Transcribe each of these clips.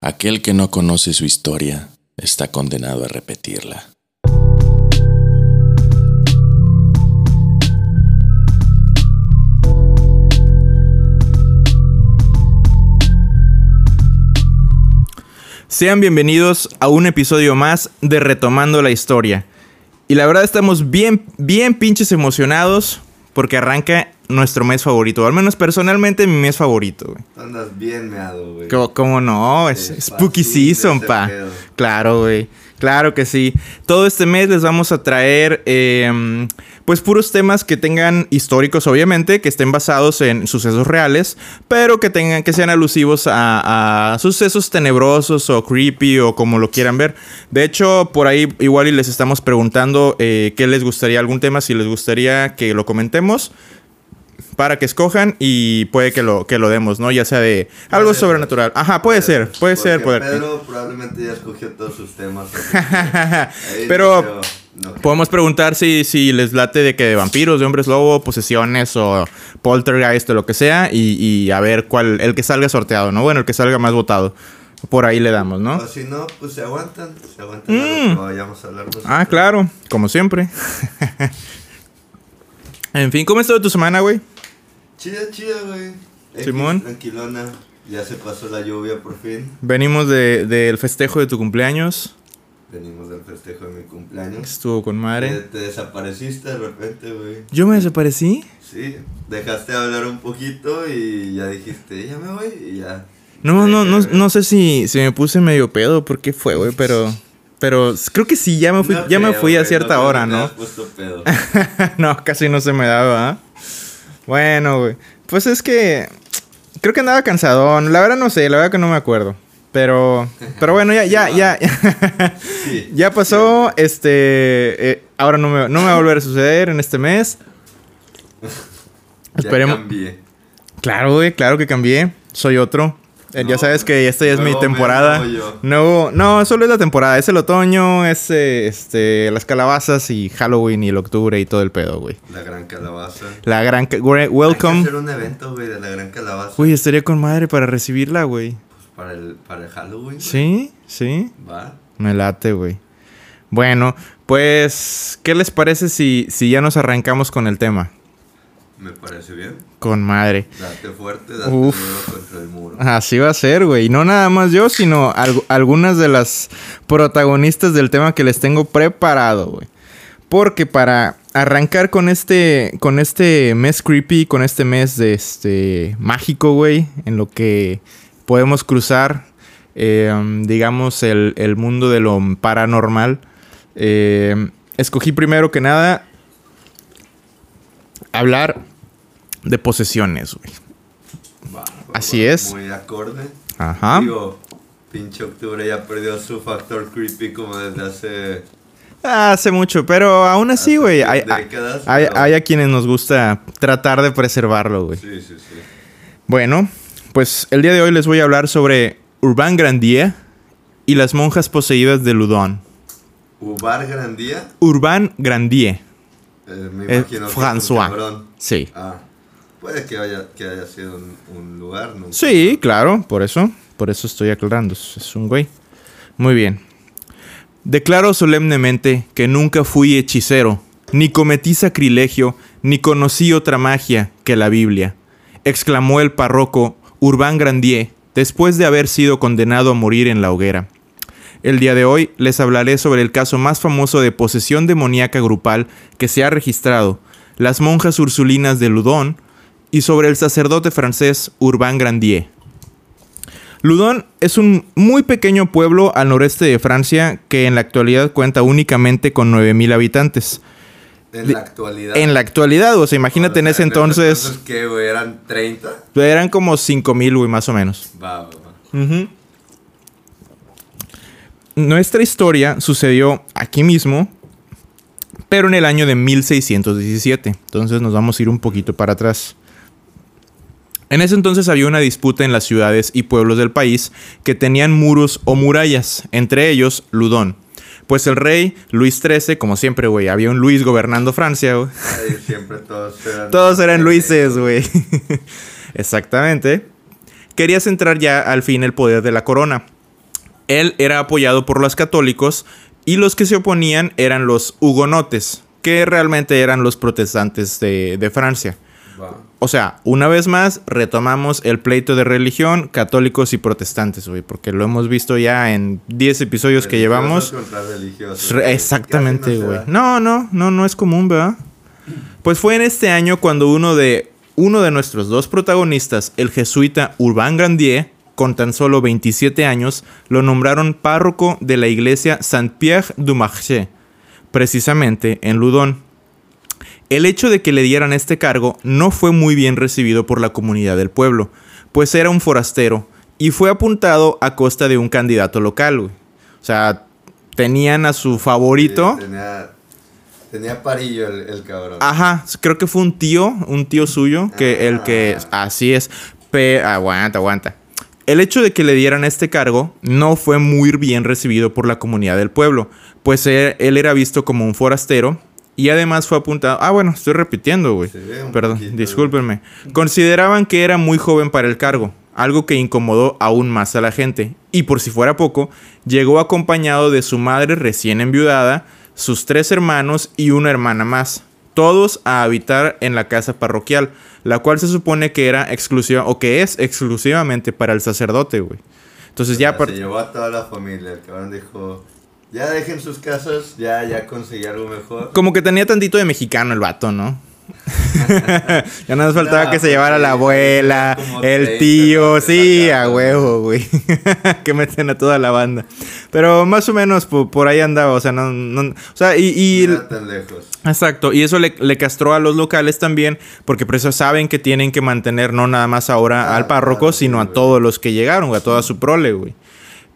Aquel que no conoce su historia está condenado a repetirla. Sean bienvenidos a un episodio más de Retomando la Historia. Y la verdad estamos bien, bien pinches emocionados porque arranca nuestro mes favorito. Al menos personalmente mi mes favorito, güey. Andas bien meado, güey. ¿Cómo, cómo no? Es Spooky Season, pa. pedo. Claro, güey. Claro que sí. Todo este mes les vamos a traer, eh, pues, puros temas que tengan históricos, obviamente, que estén basados en sucesos reales, pero que tengan, que sean alusivos a, a sucesos tenebrosos o creepy o como lo quieran ver. De hecho, por ahí igual y les estamos preguntando eh, qué les gustaría, algún tema, si les gustaría que lo comentemos para que escojan y puede que lo, que lo demos, ¿no? Ya sea de algo ser. sobrenatural. Ajá, puede ser, puede ser, puede Pedro probablemente ya escogió todos sus temas. Pero no. podemos preguntar si, si les late de que de vampiros, de hombres lobo, posesiones o poltergeist o lo que sea y, y a ver cuál, el que salga sorteado, ¿no? Bueno, el que salga más votado. Por ahí le damos, ¿no? O si no, pues se aguantan. Se aguantan que vayamos a hablar. Ah, claro, como siempre. en fin, ¿cómo estuvo tu semana, güey? Chida, chida, güey. Simón. Tranquilona. Ya se pasó la lluvia por fin. Venimos de- del festejo de tu cumpleaños. Venimos del festejo de mi cumpleaños. Estuvo con madre. te desapareciste de repente, güey. ¿Yo me desaparecí? Sí, dejaste de hablar un poquito y ya dijiste, ya me voy y ya. No, no, no, de- no sé si, si me puse medio pedo, por qué fue, güey, pero... Pero creo que sí, ya me fui, No ya me fui a cierta hora, ¿no? has puesto pedo. no, casi no se me daba, ¿ah? Bueno, güey. Pues es que... Creo que andaba cansadón. La verdad no sé, la verdad que no me acuerdo. Pero... Pero bueno, ya, ya, ya. Sí. ya pasó. Este... eh, ahora no me, no me va a volver a suceder en este mes. Ya Esperemos... cambié. Claro, güey, claro que cambié. Soy otro. Eh, ya sabes que esta ya es mi temporada. No, no, solo es la temporada. Es el otoño, es eh, este, las calabazas y Halloween y el octubre y todo el pedo, güey. La gran calabaza. La gran... ca- güey, Hay que Welcome. hacer un evento, güey, de la gran calabaza. Güey, estaría con madre para recibirla, güey. Pues para el, para el Halloween. güey. Sí, sí. Va. Me late, güey. Bueno, pues, ¿qué les parece si, si ya nos arrancamos con el tema? Me parece bien. Con madre. Date fuerte, date Uf. contra el muro. Así va a ser, güey. Y no nada más yo, sino algu- algunas de las protagonistas del tema que les tengo preparado, güey. Porque para arrancar con este, con este mes creepy, con este mes de este mágico, güey, en lo que podemos cruzar, eh, digamos, el, el mundo de lo paranormal, eh, escogí primero que nada hablar de posesiones, güey. Así es. Muy acorde. Ajá. Digo, pinche octubre ya perdió su factor creepy como desde hace. Hace mucho, pero aún así, güey, hay, décadas, hay- pero- hay a quienes nos gusta tratar de preservarlo, güey. Sí, sí, sí. Bueno, pues el día de hoy les voy a hablar sobre Urbain Grandier y las monjas poseídas de Ludon. Ubar Grandía. Urbain Grandier, eh, me Eh, imagino que un François. sí. Ah, puede que haya, que haya sido un, un lugar. Sí, claro, por eso, por eso estoy aclarando, es un güey. Muy bien. Declaro solemnemente que nunca fui hechicero, ni cometí sacrilegio, ni conocí otra magia que la Biblia, exclamó el párroco Urbain Grandier después de haber sido condenado a morir en la hoguera. El día de hoy les hablaré sobre el caso más famoso de posesión demoníaca grupal que se ha registrado, las monjas ursulinas de Ludon, y sobre el sacerdote francés Urbain Grandier. Ludon es un muy pequeño pueblo al noreste de Francia que en la actualidad cuenta únicamente con 9.000 habitantes. En la actualidad. En la actualidad, o sea, imagínate O en ese entonces, ¿qué, güey? ¿Eran 30? eran como 5.000, güey, más o menos. Va, va, va. Nuestra historia sucedió aquí mismo, pero en el año de 1617. Entonces nos vamos a ir un poquito para atrás. En ese entonces había una disputa en las ciudades y pueblos del país que tenían muros o murallas, entre ellos Ludón. Pues el rey Luis XIII, como siempre, güey, había un Luis gobernando Francia, güey. Siempre todos eran. Todos eran Luises, güey. Exactamente. Quería centrar ya al fin el poder de la corona. Él era apoyado por los católicos y los que se oponían eran los hugonotes, que realmente eran los protestantes de, de Francia. O sea, una vez más, retomamos el pleito de religión, católicos y protestantes, güey, porque lo hemos visto ya en 10 episodios que llevamos. Contra. Exactamente, güey. No, no, no, no es común, ¿verdad? Pues fue en este año cuando uno de, uno de nuestros dos protagonistas, el jesuita Urbain Grandier, con tan solo 27 años, lo nombraron párroco de la iglesia Saint-Pierre du Marché, precisamente en Ludon. El hecho de que le dieran este cargo no fue muy bien recibido por la comunidad del pueblo, pues era un forastero y fue apuntado a costa de un candidato local, güey. O sea, tenían a su favorito. Sí, tenía, tenía parillo el, el cabrón. Ajá, creo que fue un tío, un tío suyo, que el que... Así es. Pe- aguanta, aguanta. El hecho de que le dieran este cargo no fue muy bien recibido por la comunidad del pueblo, pues él, era visto como un forastero y además fue apuntado... Ah, bueno, estoy repitiendo, güey. Perdón, poquito, discúlpenme. Consideraban que era muy joven para el cargo, algo que incomodó aún más a la gente. Y por si fuera poco, llegó acompañado de su madre recién enviudada, sus tres hermanos y una hermana más, todos a habitar en la casa parroquial, la cual se supone que era exclusiva o que es exclusivamente para el sacerdote, güey. Entonces ya O sea, par- Se llevó a toda la familia. El cabrón dijo: Ya dejen sus casas, ya, ya conseguí algo mejor. como que tenía tantito de mexicano el vato, ¿no? ya no nos faltaba No, que se llevara la abuela, el 30 tío, sí, a huevo, güey. que meten a toda la banda. Pero más o menos por, por ahí andaba, o sea, no, no- o sea, y, y- tan lejos. Exacto, y eso le, le castró a los locales también, porque por eso saben que tienen que mantener no nada más ahora Ah, al párroco, claro, sino a todos los que llegaron, a toda su prole, güey.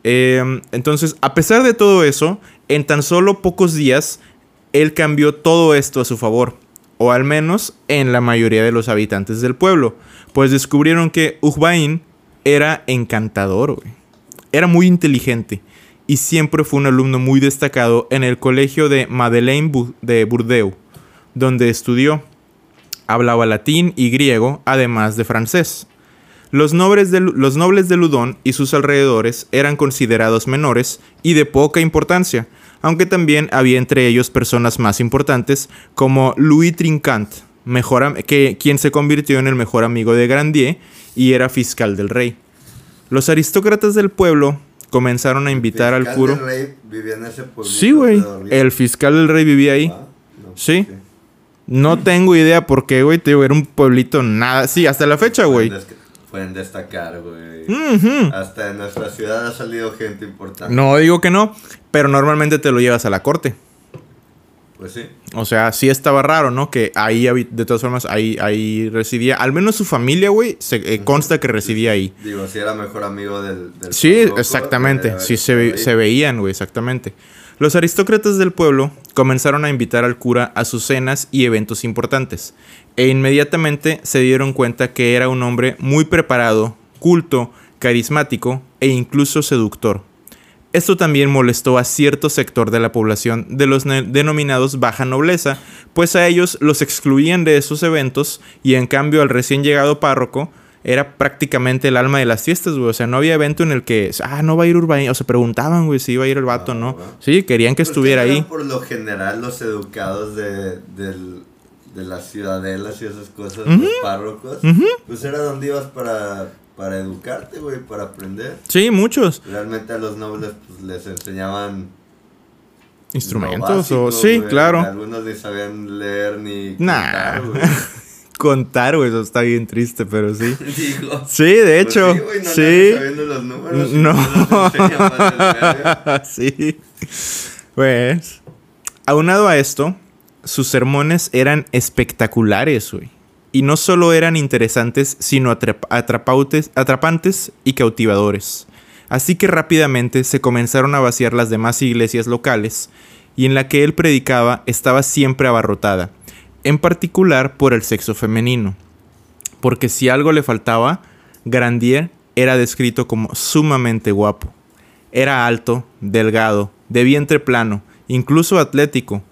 Eh, entonces, a pesar de todo eso, en tan solo pocos días, él cambió todo esto a su favor, o al menos en la mayoría de los habitantes del pueblo, pues descubrieron que Ujbain era encantador. Era muy inteligente y siempre fue un alumno muy destacado en el colegio de Madeleine de Bourdeaux, donde estudió. Hablaba latín y griego, además de francés. Los nobles, de, los nobles de Ludón y sus alrededores eran considerados menores y de poca importancia, aunque también había entre ellos personas más importantes como Louis Trincant, mejor que, quien se convirtió en el mejor amigo de Grandier y era fiscal del rey. Los aristócratas del pueblo comenzaron a invitar al curo. del rey vivía en ese Sí, güey. El fiscal del rey vivía ahí. Ah, no, Sí. pues, No tengo idea por qué, güey. Te digo, era un pueblito nada. Sí, hasta la fecha, güey. Pueden, des- pueden destacar, güey. Hasta en nuestra ciudad ha salido gente importante. No digo que no, pero normalmente te lo llevas a la corte. Pues sí. O sea, sí estaba raro, ¿no? Que ahí, de todas formas, ahí, ahí residía. Al menos su familia, güey, se eh, consta que residía ahí. Digo, si era mejor amigo del. del Sí, exactamente. Sí, haber se, ve- se veían, güey, exactamente. Los aristócratas del pueblo comenzaron a invitar al cura a sus cenas y eventos importantes, e inmediatamente se dieron cuenta que era un hombre muy preparado, culto, carismático e incluso seductor. Esto también molestó a cierto sector de la población de los denominados baja nobleza, pues a ellos los excluían de esos eventos y en cambio al recién llegado párroco era prácticamente el alma de las fiestas, güey. O sea, no había evento en el que, ah, no va a ir Urbain. O se preguntaban, güey, si iba a ir el vato, Ah, ¿no? va. Sí, querían que estuviera ahí. Por lo general, los educados de, del- de las ciudadelas y esas cosas, los párrocos, pues era donde ibas para, para educarte, güey, para aprender. Sí, muchos Realmente a los nobles pues, les enseñaban instrumentos básico, o sí, claro. Algunos ni sabían leer ni Nah. contar, güey. Contar, güey, eso está bien triste, pero sí. Digo, Sí, de pues hecho. sí, güey, no sí. los números los verga. sí. Pues, aunado a esto, sus sermones eran espectaculares, güey. Y no solo eran interesantes, sino atrap- atrapautes- atrapantes y cautivadores. Así que rápidamente se comenzaron a vaciar las demás iglesias locales, y en la que él predicaba estaba siempre abarrotada, en particular por el sexo femenino. Porque si algo le faltaba, Grandier era descrito como sumamente guapo. Era alto, delgado, de vientre plano, incluso atlético,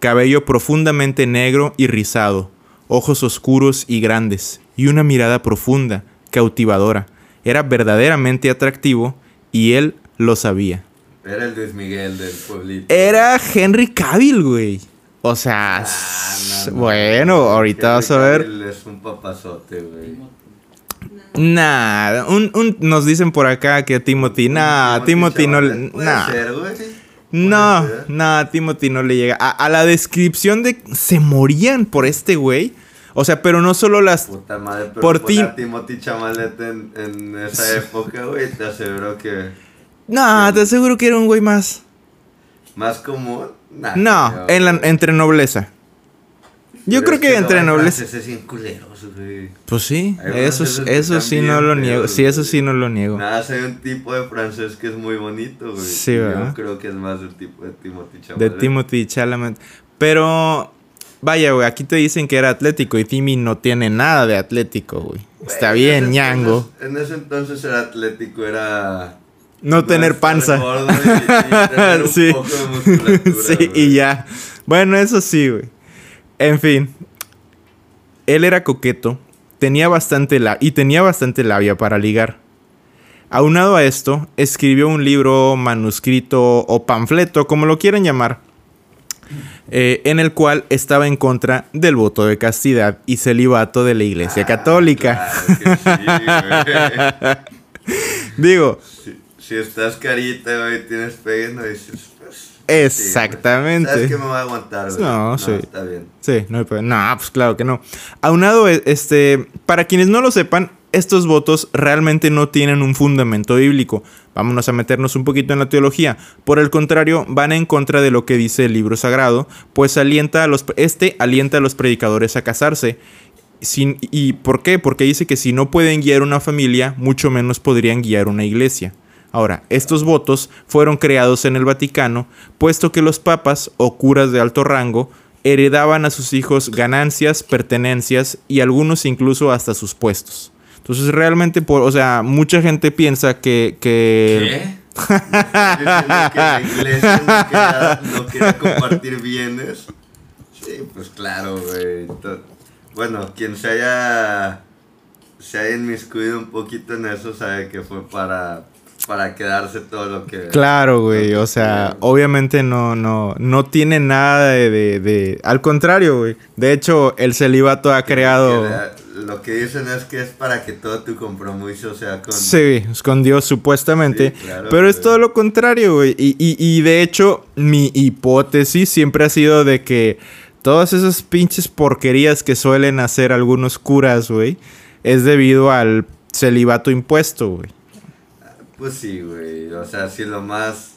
cabello profundamente negro y rizado, ojos oscuros y grandes, y una mirada profunda, cautivadora. Era verdaderamente atractivo y él lo sabía. Era el Luis Miguel del pueblito. Era Henry Cavill, güey. O sea, Ah, no, no. bueno, ahorita vas a ver. Es un papazote, güey. Nah, un, un- nos dicen por acá que Timothy, nah, Timothy no, le- Chalamet. Puede nah. ser. No, no, Timothy no le llega. A, a la descripción de se morían por este güey. O sea, pero no solo las. Puta madre, pero Por ti- ti. Timothy Chamalet en, en esa época, güey, te aseguro que No, te aseguro que era un güey más. más común. Nah, No, en la- entre nobleza. Yo Pero creo que entre nobleza. Pues sí, eso, eso están sí no lo niego. Sí, eso sí no lo niego. Nada, soy un tipo de francés que es muy bonito, güey. Sí, ¿verdad? Yo creo que es más del tipo de Timothy De Chamalet. Timothy Chalamet. Pero, vaya, güey, aquí te dicen que era atlético y Timmy no tiene nada de atlético, güey. Está bien, en ese ñango. entonces- En ese entonces era atlético, era... No tener panza. gordo y- y tener un Sí. poco de musculatura, sí, y ya. Bueno, eso sí, güey. En fin. Él era coqueto, tenía bastante la y tenía bastante labia para ligar. Aunado a esto, escribió un libro, manuscrito o panfleto, como lo quieran llamar, eh, en el cual estaba en contra del voto de castidad y celibato de la Iglesia Ah, Católica. claro que sí, güey. Digo, si, si estás carita, güey, tienes pegue, no dices... Pues, sí, Exactamente. ¿Sabes que me va a aguantar, güey? No, sí. Está bien. Sí, no hay problema. No, pues claro que no. Aunado, e- este, para quienes no lo sepan, estos votos realmente no tienen un fundamento bíblico. Vámonos a meternos un poquito en la teología. Por el contrario, van en contra de lo que dice el libro sagrado, pues alienta a los, este alienta a los predicadores a casarse. Sin, ¿Y por qué? Porque dice que si no pueden guiar una familia, mucho menos podrían guiar una iglesia. Ahora, estos votos fueron creados en el Vaticano, puesto que los papas o curas de alto rango heredaban a sus hijos ganancias, pertenencias y algunos incluso hasta sus puestos. Entonces realmente, por, o sea, mucha gente piensa que... que ¿Qué? ¿Estás diciendo que la iglesia no quería, no quería compartir bienes? Sí, pues claro, güey. Bueno, quien se haya, se haya inmiscuido un poquito en eso sabe que fue para, para quedarse todo lo que... Claro, güey. O sea, obviamente no, no, no tiene nada de, de- de- Al contrario, güey. De hecho, el celibato ha creado... lo que dicen es que es para que todo tu compromiso sea con... Sí, escondió supuestamente. Sí, claro, pero es todo lo contrario, güey. Y, y- y de hecho, mi hipótesis siempre ha sido de que todas esas pinches porquerías que suelen hacer algunos curas, güey, es debido al celibato impuesto, güey. Pues sí, güey. O sea, si lo más...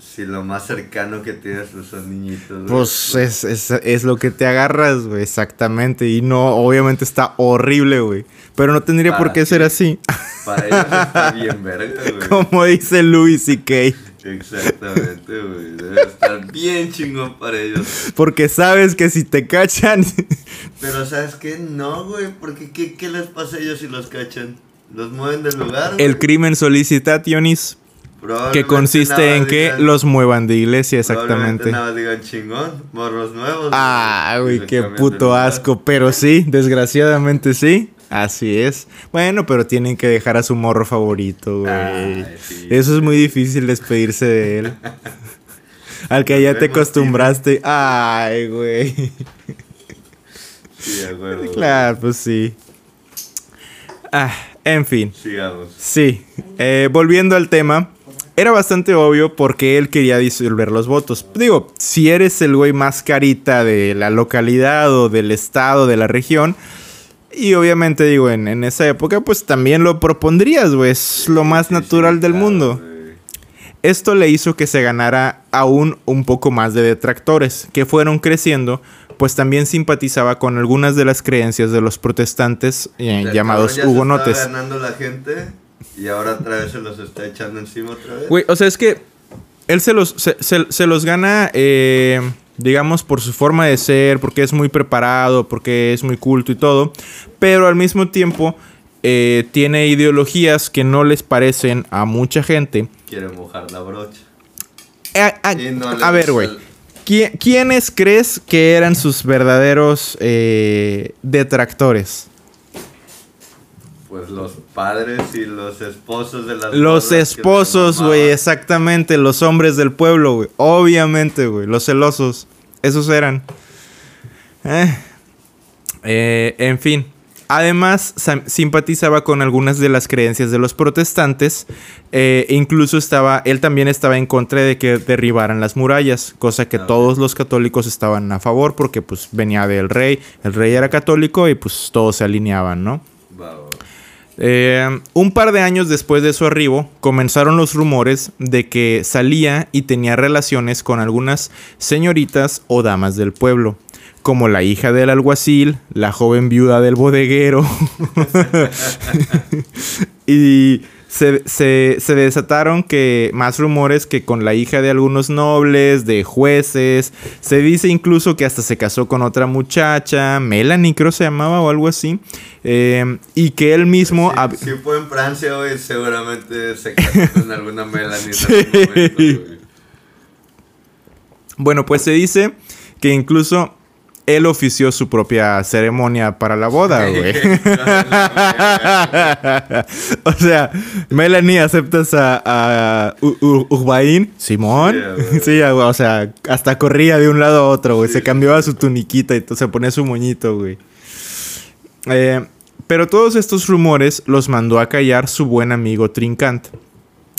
Si lo más cercano que tienes son niñitos. güey, Pues es, es, es lo que te agarras, güey, exactamente. Y no, obviamente está horrible, güey. Pero no tendría por ¿Para qué ser así. Para ellos está bien verga, güey. Como dice Louis C.K. Exactamente, güey. Debe estar bien chingón para ellos. Porque sabes que si te cachan... Pero ¿sabes qué? No, güey. Porque ¿qué, qué les pasa a ellos si los cachan? ¿Los mueven del lugar? güey? El crimen solicitationis, que consiste en que digan- los muevan de iglesia, exactamente. Nada digan chingón, morros nuevos. Ah, güey, qué puto asco. Pero sí, desgraciadamente sí. Así es. Bueno, pero tienen que dejar a su morro favorito, güey. Ay, sí. Eso es muy difícil despedirse de él. Al que ya te acostumbraste. Ay, güey. Sí, a huevo, güey. Claro, pues sí. Ah, en fin. Sigamos. Sí, eh, volviendo al tema, era bastante obvio porque él quería disolver los votos. Digo, si eres el güey más carita de la localidad o del estado, de la región, y obviamente digo, en, en esa época, pues también lo propondrías, güey, es lo más natural del mundo. Esto le hizo que se ganara aún un poco más de detractores, que fueron creciendo, pues también simpatizaba con algunas de las creencias de los protestantes eh, llamados ya se hugonotes. estaba ganando la gente y ahora otra vez se los está echando encima otra vez. Güey, o sea, es que él se los, se, se- se los gana, eh, digamos, por su forma de ser, porque es muy preparado, porque es muy culto y todo, pero al mismo tiempo eh, tiene ideologías que no les parecen a mucha gente. Quiere mojar la brocha. Eh, a, Y no le a ver, güey. el- ¿qui- ¿Quiénes crees que eran sus verdaderos eh, detractores? Pues los padres y los esposos de las Los esposos, güey, exactamente, los hombres del pueblo, güey. Obviamente, güey, los celosos. Esos eran. Eh. Eh, en fin. Además, simpatizaba con algunas de las creencias de los protestantes. eh, e incluso estaba, él también estaba en contra de que derribaran las murallas, cosa que Ah, todos los católicos estaban a favor porque pues venía del rey, el rey era católico y pues todos se alineaban, ¿no? Eh, un par de años después de su arribo, comenzaron los rumores de que salía y tenía relaciones con algunas señoritas o damas del pueblo, como la hija del alguacil, la joven viuda del bodeguero. y se, se- se desataron que más rumores que con la hija de algunos nobles, de jueces. Se dice incluso que hasta se casó con otra muchacha, Melanie creo se llamaba o algo así. eh, y que él mismo... Si, si fue en Francia, güey, seguramente se casó con alguna Melanie en algún momento. Bueno, pues se dice que incluso él ofició su propia ceremonia para la boda, güey. o sea, Melanie, ¿aceptas a, a Urbain? Simón. Sí, güey. Sí, güey, o sea, hasta corría de un lado a otro, güey. Sí. Se cambiaba su tuniquita y se ponía su moñito, güey. Eh, pero todos estos rumores los mandó a callar su buen amigo Trincant,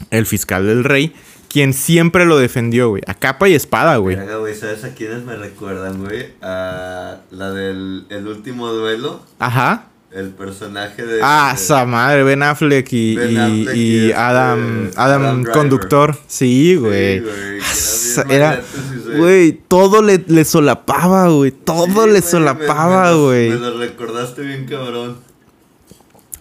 el fiscal del rey, quien siempre lo defendió, güey. A capa y espada, güey. Güey, ¿sabes a quiénes me recuerdan, güey? A la del el último duelo. Ajá. El personaje de. Ah, de- esa madre, Ben Affleck y, Ben y- Affleck y y este, Adam, Adam. Conductor. Sí, Sí, güey. güey, Sa- bien Era, güey, todo le, le solapaba, güey. Todo Sí, le güey, me- solapaba, me güey. Me lo recordaste bien, cabrón.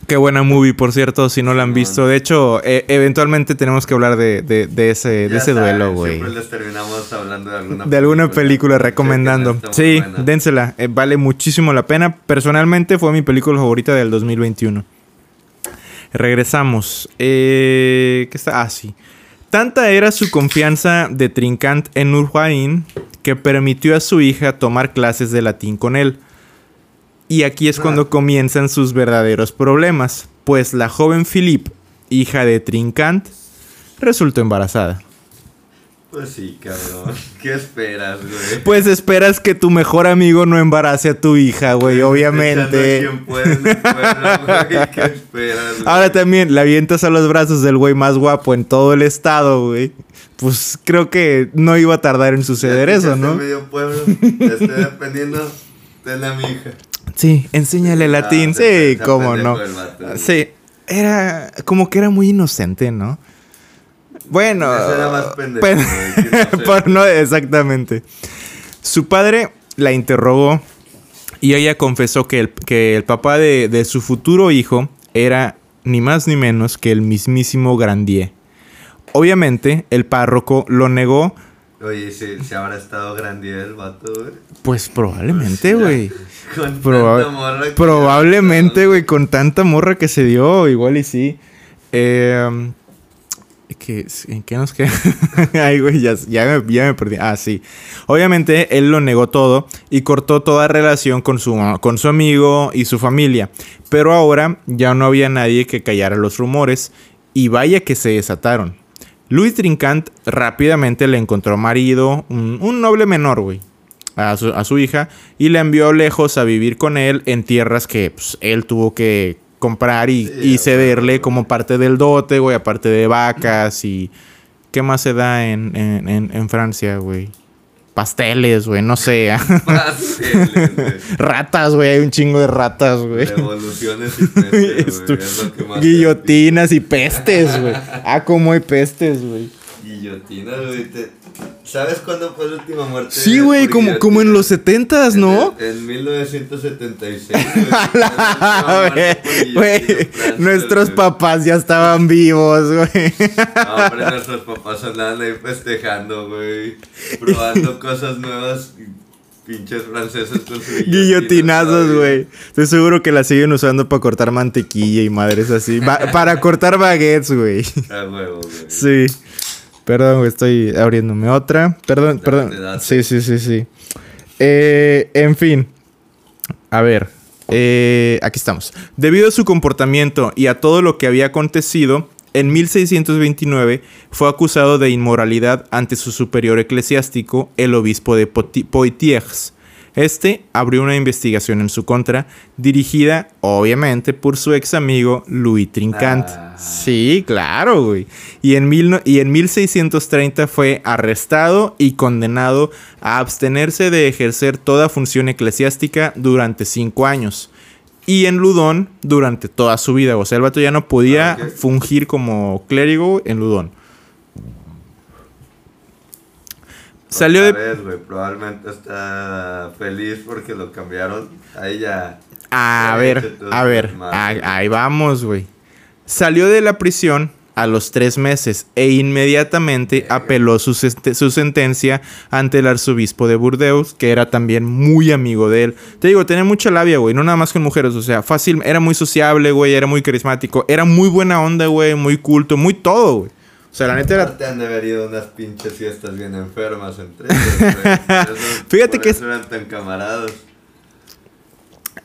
Qué buena movie, por cierto, si no la han visto. De hecho, e- eventualmente tenemos que hablar de, de- de ese, de ese duelo, güey. Siempre les terminamos hablando de alguna De alguna película recomendando. Sí, buena. dénsela. eh, vale muchísimo la pena. Personalmente fue mi película favorita del 2021. Regresamos. Eh, ¿Qué está? Ah, sí. Tanta era su confianza de Trincant en Urbain que permitió a su hija tomar clases de latín con él. Y aquí es cuando comienzan sus verdaderos problemas, pues la joven Philippe, hija de Trincant, resultó embarazada. Pues sí, cabrón. ¿Qué esperas, güey? Pues esperas que tu mejor amigo no embarace a tu hija, güey, obviamente. quien puede güey. ¿Qué esperas, güey? Ahora también la avientas a los brazos del güey más guapo en todo el estado, güey. Pues creo que no iba a tardar en suceder Ya eso, ¿no? medio pueblo, esté dependiendo de la mi hija. Sí, enséñale latín, Ah, se- sí, se cómo no. vato. Sí, era como que era muy inocente, ¿no? Bueno, era más pendejo, pen- por no exactamente. Su padre la interrogó y ella confesó que el, que el papá de, de su futuro hijo era ni más ni menos que el mismísimo Grandier. Obviamente, el párroco lo negó, Oye, si, si habrá estado grande el vato, güey. pues probablemente, güey. Con Proba- tanta morra que- Probablemente, güey, con tanta morra que se dio, igual y sí. Eh, ¿qué, ¿En qué nos queda? Ay, güey, ya, ya me, ya me perdí. Ah, sí. Obviamente, él lo negó todo y cortó toda relación con su, con su amigo y su familia. Pero ahora ya no había nadie que callara los rumores y vaya que se desataron. Louis Trincant rápidamente le encontró marido, un, un noble menor, güey a su, a su hija y la envió lejos a vivir con él en tierras que pues, él tuvo que comprar y, cederle como parte del dote, güey, aparte de vacas y... ¿Qué más se da en, en, en- en Francia, güey? Pasteles, güey, no sé. Pasteles, ratas, güey, hay un chingo de ratas, güey. Revoluciones y pestes, güey. Estu- Es lo que más Guillotinas y pestes, güey. Ah, como hay pestes, güey. Guillotinas, güey. te- ¿Sabes cuándo fue la última muerte? Sí, güey, como, como en los setentas, ¿no? En, en 1976. Ah, güey, güey, nuestros papás ya estaban vivos, güey. No, hombre, nuestros papás andaban ahí festejando, güey. Probando cosas nuevas. Pinches franceses con Guillotinazos, güey. Estoy seguro que la siguen usando para cortar mantequilla y madres así. Para cortar baguettes, güey. Huevo, güey. Sí. Perdón, estoy abriéndome otra. Perdón, perdón. Sí, sí, sí, sí. Eh, en fin. A ver. Eh, aquí estamos. Debido a su comportamiento y a todo lo que había acontecido, en 1629 fue acusado de inmoralidad ante su superior eclesiástico, el obispo de Poitiers. Este abrió una investigación en su contra, dirigida obviamente por su ex amigo Louis Trincant. Ah. Sí, claro, güey. Y en, mil no- y en 1630 fue arrestado y condenado a abstenerse de ejercer toda función eclesiástica durante cinco años. Y en Ludón durante toda su vida. O sea, el vato ya no podía Ah, fungir como clérigo en Ludón. Salió de... vez, probablemente está feliz porque lo cambiaron. Ahí ya. A ver, a ver, ahí, güey. ahí vamos, güey. Salió de la prisión a los tres meses e inmediatamente apeló su, su sentencia ante el arzobispo de Burdeos, que era también muy amigo de él. Te digo, tenía mucha labia, güey, no nada más con mujeres, o sea, fácil, era muy sociable, güey, era muy carismático, era muy buena onda, güey, muy culto, muy todo, güey. O sea, la neta era... Te han de haber ido unas pinches fiestas bien enfermas entre ellos, Fíjate que eran tan camaradas.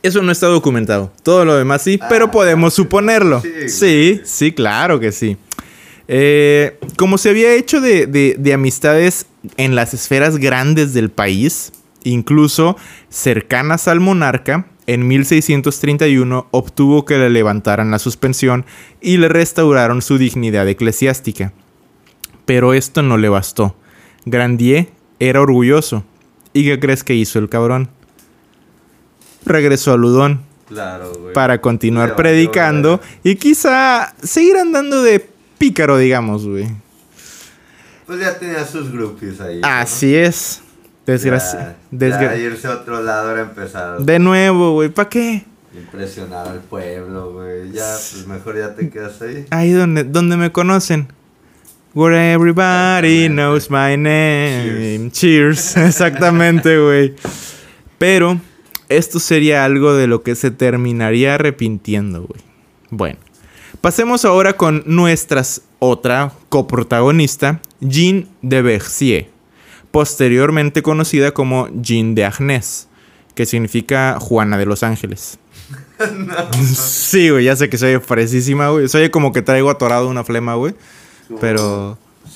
Eso no está documentado. Todo lo demás sí, Ah, pero podemos suponerlo. sí, sí, claro que sí. Eh, como se había hecho de, de- de amistades en las esferas grandes del país, incluso cercanas al monarca, en 1631 obtuvo que le levantaran la suspensión y le restauraron su dignidad eclesiástica. Pero esto no le bastó. Grandier era orgulloso. ¿Y qué crees que hizo el cabrón? Regresó a Ludón Claro, güey. para continuar valió, predicando güey. y quizá seguir andando de pícaro, digamos, güey. Pues ya tenía sus groupies ahí. ¿no? Así es. Desgracia. Desgra- irse a otro lado era empezar. De nuevo, güey. ¿Para qué? Impresionar al pueblo, güey. Ya, pues mejor ya te quedas ahí. Ahí donde, donde me conocen. Where everybody knows my name. Cheers. Exactamente, güey. Pero esto sería algo de lo que se terminaría arrepintiendo, güey. Bueno. Pasemos ahora con nuestras otra coprotagonista, Jean de Bercier, posteriormente conocida como Jean de Agnès, que significa Juana de los Ángeles. Sí, güey, ya sé que soy fresísima, güey. Soy como que traigo atorado una flema, güey. Como-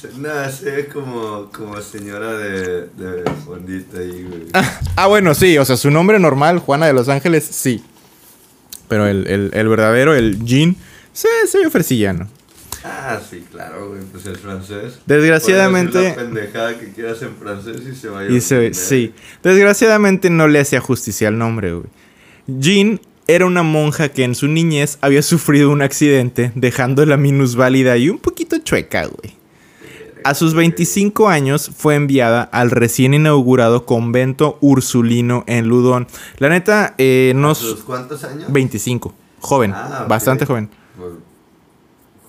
Pero. Se- No, sé como, como señora de, de fondita ahí, güey. Ah, bueno, sí, o sea, su nombre normal, Juana de los Ángeles, sí. Pero el, el- el verdadero, el Jean, sí, soy fresillano. Ah, sí, claro, güey, pues es francés. Desgraciadamente- la pendejada que quieras en francés y se va a ir Y se, sí. Desgraciadamente no le hacía justicia al nombre, güey. Jean era una monja que en su niñez había sufrido un accidente, dejándola minusválida y un poquito chueca, güey. A sus 25 años fue enviada al recién inaugurado convento ursulino en Ludón. La neta, eh, no... ¿A s- sus cuántos años? 25. Joven. Ah, ok. Bastante joven. Pues,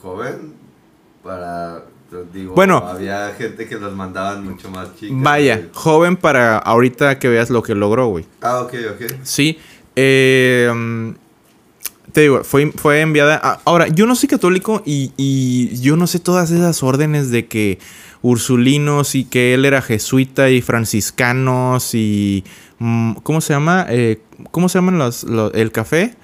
joven para pues, digo Bueno. había gente que los mandaban mucho más chicos Vaya, joven para ahorita que veas lo que logró, güey. ah ok ok Sí. eh, te digo, fue, fue enviada. a- ahora, yo no soy católico y, y yo no sé todas esas órdenes de que ursulinos y que él era jesuita y franciscanos y. mm, ¿Cómo se llama? Eh, ¿Cómo se llaman los, los- el café?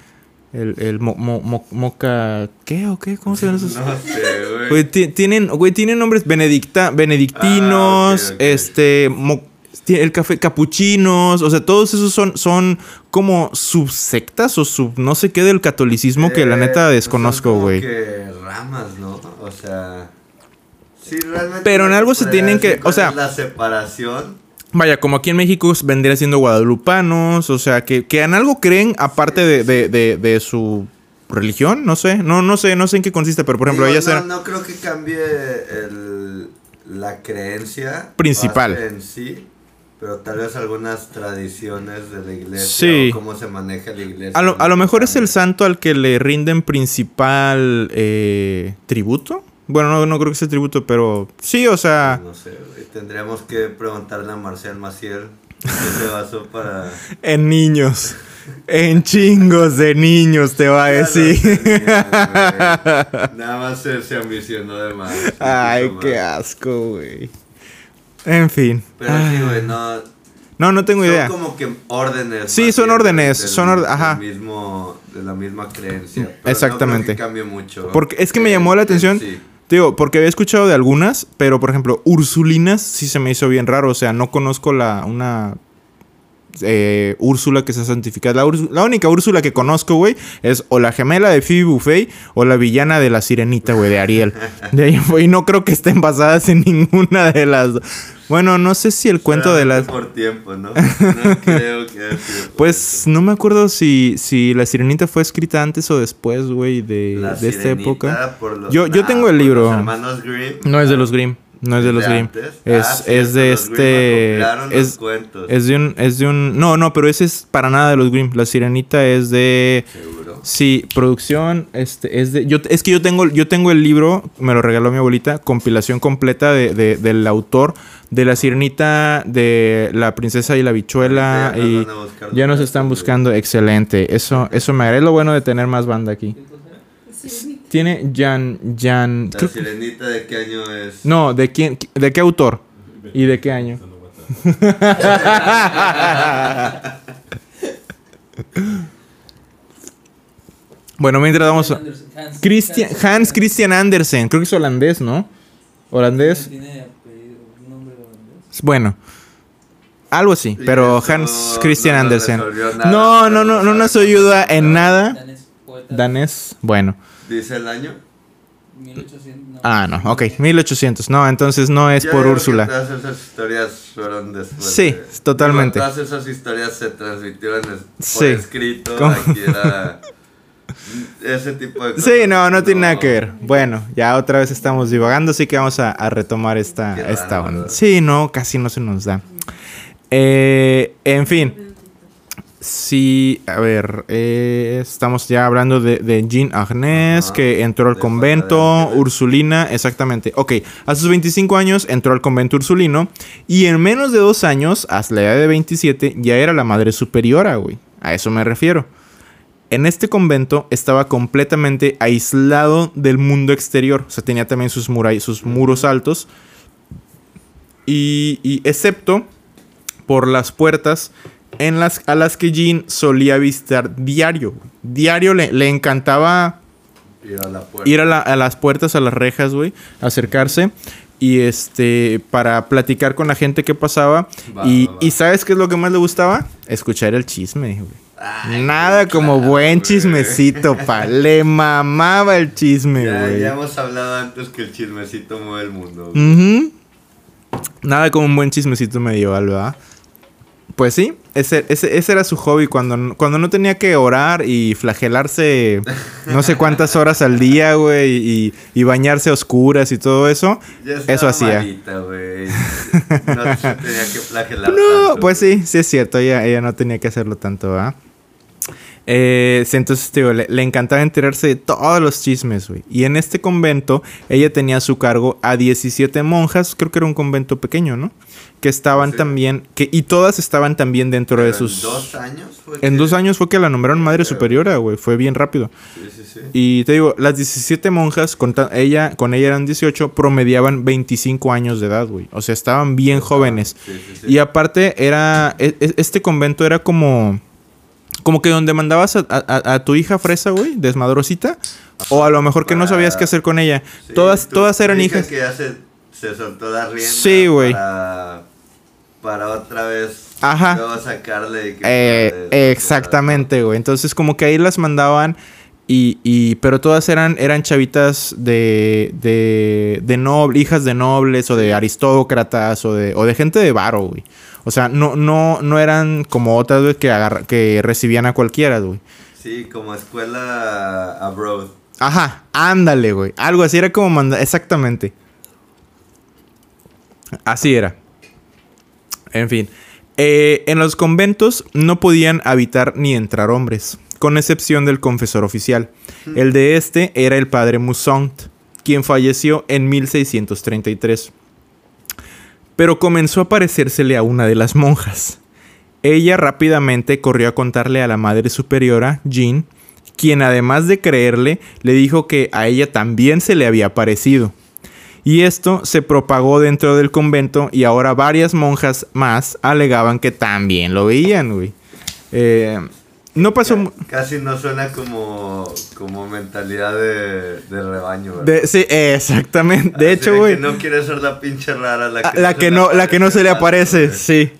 El, el mo- mo- mo- moca. ¿Qué o qué? ¿Cómo se llaman esos? no sé güey Güey, ti- tienen, güey, tienen nombres benedicta, benedictinos, Ah, este, el café capuchinos, o sea, todos esos son, son como subsectas o sub, no sé qué del catolicismo que la Eh, neta pues desconozco, güey. ramas no o sea sí realmente Pero en algo se tienen que- o sea- la separación Vaya, como aquí en México vendría siendo guadalupanos, o sea, que, que en algo creen aparte de, de, de, de su religión, no sé, no, no sé, no sé en qué consiste, pero por ejemplo, Digo, ellas no, eran... no creo que cambie el, la creencia Principal. en sí, pero tal vez algunas tradiciones de la iglesia Sí. o cómo se maneja la iglesia. A lo, a lo mejor es el santo al que le rinden principal eh, tributo. Bueno, no, no creo que sea tributo, pero sí, o sea, No sé, tendríamos que preguntarle a Marcial Maciel qué se basó para... en niños. En chingos de niños te va a decir. Nada más se, ambicionó de más. Ay, qué asco, güey. En fin. Pero sí, güey, no... No, no tengo son idea. como que órdenes. Sí, son órdenes, del- son del ajá. mismo, de la misma creencia. Pero Exactamente. No creo que cambie mucho. Porque es que me Eh, llamó la en atención. sí. Digo, porque había escuchado de algunas, pero por ejemplo, Ursulinas sí se me hizo bien raro. O sea, no conozco la una eh, Úrsula que sea santificada. La, Úrs- la única Úrsula que conozco, güey, es o la gemela de Phoebe Buffet o la villana de la sirenita, güey, de Ariel. De ahí, güey, no creo que estén basadas en ninguna de las. dos. Bueno, no sé si el cuento de las. Por tiempo, ¿no? No creo que haya sido Pues no me acuerdo si, si la sirenita fue escrita antes o después, güey, de, de esta época. por los- Yo- yo ah, tengo el libro. Los hermanos Grimm. No es de los Grimm. No es de ¿Es los Grimm. Es, Ah, es de este. Es, cuentos. es de un. Es de un. No, no, pero ese es para nada de los Grimm. La sirenita es de. Seguro. Sí, producción, este, es de. Yo, es que yo tengo, yo tengo el libro, me lo regaló mi abuelita, compilación completa de, de- del autor de la sirenita, de la princesa y la bichuela. Ya nos y van a buscar ya nos están buscando. Excelente. Eso, eso me agrada. Es lo bueno de tener más banda aquí. Tiene Jan. Jan. La creo sirenita de qué año es. no, ¿de quién? ¿De qué autor? ¿Y de qué año? bueno, mientras vamos a... Christian, Hans Christian Andersen, creo que es holandés, ¿no? Holandés. Tiene apellido, un nombre holandés. Bueno, algo así, pero Hans Christian Andersen. No, no, no, no nos ayuda en nada. Danés, bueno. Dice el año. 1800. No. Ah, no, ok, 1800. No, entonces no es Yo por Úrsula. Todas esas historias fueron después. Sí, de- totalmente. Digo, todas esas historias se transmitieron es- por Sí. escrito. ¿Cómo? Aquí era. Ese tipo de cosas. Sí, no, no tiene nada que ver. Bueno, ya otra vez estamos divagando, así que vamos a, a retomar esta, Qué esta onda. Sí, no, casi no se nos da. Eh, en fin. Sí, a ver, eh, estamos ya hablando de, de Jean Agnès, Ajá, que entró al convento. Ursulina, exactamente. Ok, a sus 25 años entró al convento ursulino y en menos de dos años, hasta la edad de 27, ya era la madre superiora, güey. A eso me refiero. En este convento estaba completamente aislado del mundo exterior. O sea, tenía también sus, sus muros altos. Y, y excepto por las puertas en las, a las que Jean solía visitar diario. Diario le, le encantaba Ir a la ir a, la- a las puertas, a las rejas, güey, acercarse y este para platicar con la gente que pasaba Va, y, va, va. y sabes qué es lo que más le gustaba escuchar el chisme güey. Ay, nada como claro, buen chismecito pa le mamaba el chisme Ya, güey ya hemos hablado antes que el chismecito mueve el mundo. Nada como un buen chismecito medieval ¿verdad? Pues sí ese, ese, ese era su hobby cuando, no- cuando no tenía que orar y flagelarse no sé cuántas horas al día, güey, y, y bañarse a oscuras y todo eso. Ya Eso hacía. malita, güey. No se tenía que flagelar. No, tanto. pues sí, sí es cierto, ella, ella no tenía que hacerlo tanto, ¿verdad? Eh, entonces, tío, le, le encantaba enterarse de todos los chismes, güey. Y en este convento, ella tenía a su cargo a 17 monjas, creo que era un convento pequeño, ¿no? Que estaban Sí. también, que, y todas estaban también dentro Pero de sus... En dos años fue. En que- dos años fue que la nombraron madre superiora, güey. Fue bien rápido. Sí, sí, sí. Y te digo, las 17 monjas, con, ella, con ella eran 18, promediaban 25 años de edad, güey. O sea, estaban bien jóvenes. Sí, sí, sí. Y aparte, era. e- e- Este convento era como. Como que donde mandabas a, a- a tu hija fresa, güey, desmadrosita. O a lo mejor que no sabías qué hacer con ella. Todas, todas eran hijas. que ya se, se soltó la rienda. Sí, güey. Para, para otra vez. Ajá. Luego sacarle. Eh, de- exactamente, güey. Entonces, como que ahí las mandaban. Y, y- pero todas eran, eran chavitas de, de, de noble, hijas de nobles o de aristócratas o de, o de gente de varo, güey. O sea, no, no, no eran como otras, güey, que, agarra- que recibían a cualquiera, güey. Sí, como escuela abroad. Ajá, ándale, güey. Algo así era como mandar. Exactamente. Así era. En fin. Eh, en los conventos no podían habitar ni entrar hombres, con excepción del confesor oficial. El de este era el padre Moussaint, quien falleció en 1633. Pero comenzó a parecérsele a una de las monjas. Ella rápidamente corrió a contarle a la madre superiora, Jean, quien además de creerle, le dijo que a ella también se le había parecido. Y esto se propagó dentro del convento y ahora varias monjas más alegaban que también lo veían, güey. Eh, no pasó... Casi no suena como, como mentalidad de, de rebaño, ¿verdad? de- sí, exactamente. De Así hecho, que güey... no quiere ser la pinche rara, la Ah, que, La se que no, la que no se le aparece, sí.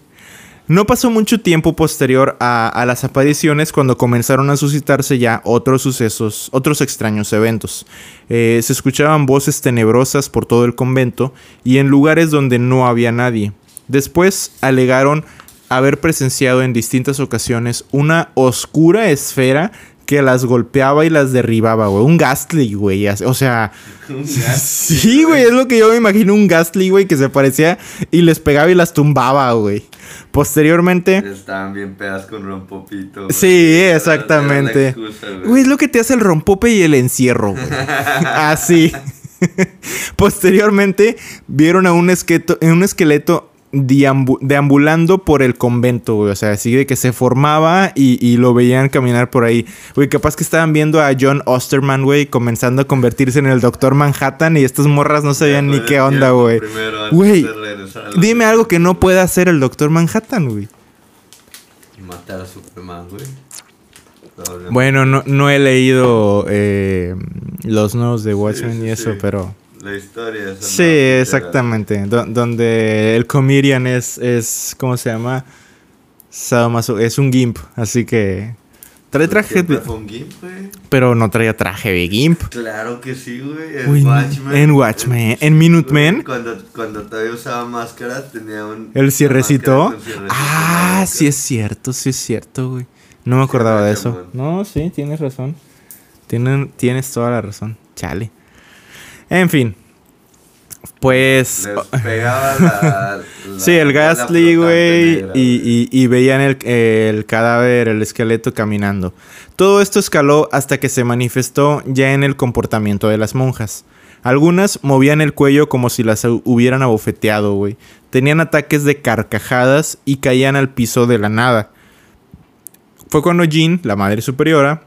No pasó mucho tiempo posterior a, las apariciones cuando comenzaron a suscitarse ya otros sucesos, otros extraños eventos. Eh, se escuchaban voces tenebrosas por todo el convento y en lugares donde no había nadie. Después alegaron haber presenciado en distintas ocasiones una oscura esfera que las golpeaba y las derribaba, güey. Un Ghastly, güey. O sea, Un Sí, güey, es lo que yo me imagino un Ghastly, güey, que se parecía y les pegaba y las tumbaba, güey. Posteriormente, Estaban bien pedas con rompopito. güey. sí, exactamente. excusa, güey. Güey, es lo que te hace el rompope y el encierro, güey. Así. Posteriormente, vieron a un esqueleto, un esqueleto deambu- deambulando por el convento, güey. O sea, así de que se formaba y, y lo veían caminar por ahí. Güey, capaz que estaban viendo a John Osterman, güey, comenzando a convertirse en el Doctor Manhattan y estas morras no sabían ni qué onda, güey. Güey, Dime algo que no pueda hacer el Doctor Manhattan, güey. Matar a Superman, güey. Bueno, no, no he leído eh, los nuevos de Watchmen sí, y eso, sí. pero... La historia Sí, exactamente. Do- donde el comedian es, es ¿cómo se llama? Sadomaso, es un gimp, así que trae traje, de- Fue un gimp, güey. pero no traía traje de gimp. Claro que sí, güey. En Uy, Watchmen. en Watchmen, en Minutemen. Cuando, cuando todavía usaba máscara, tenía un. El cierrecito. máscara Ah, sí es cierto, sí es cierto, güey. No me acordaba de eso. No, sí, tienes razón. Tienen, tienes toda la razón. Chale. En fin. Pues. Les pegaba la. la Sí, el flotante güey, negra, y, y- y veían el, el cadáver, el esqueleto caminando. Todo esto escaló hasta que se manifestó ya en el comportamiento de las monjas. Algunas movían el cuello como si las hubieran abofeteado, güey. Tenían ataques de carcajadas y caían al piso de la nada. Fue cuando Jean, la madre superiora,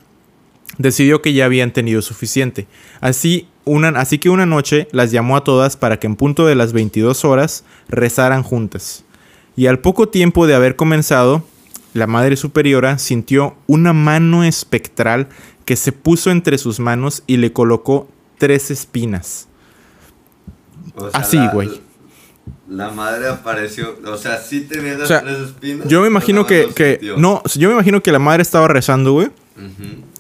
decidió que ya habían tenido suficiente. Así, una, así que una noche las llamó a todas para que en punto de las 22 horas rezaran juntas. Y al poco tiempo de haber comenzado, la Madre Superiora sintió una mano espectral que se puso entre sus manos y le colocó tres espinas. O sea, Así, güey. La madre apareció. O sea, sí tenía las O sea, tres espinas. Yo me imagino que, que no, yo me imagino que la madre estaba rezando, güey.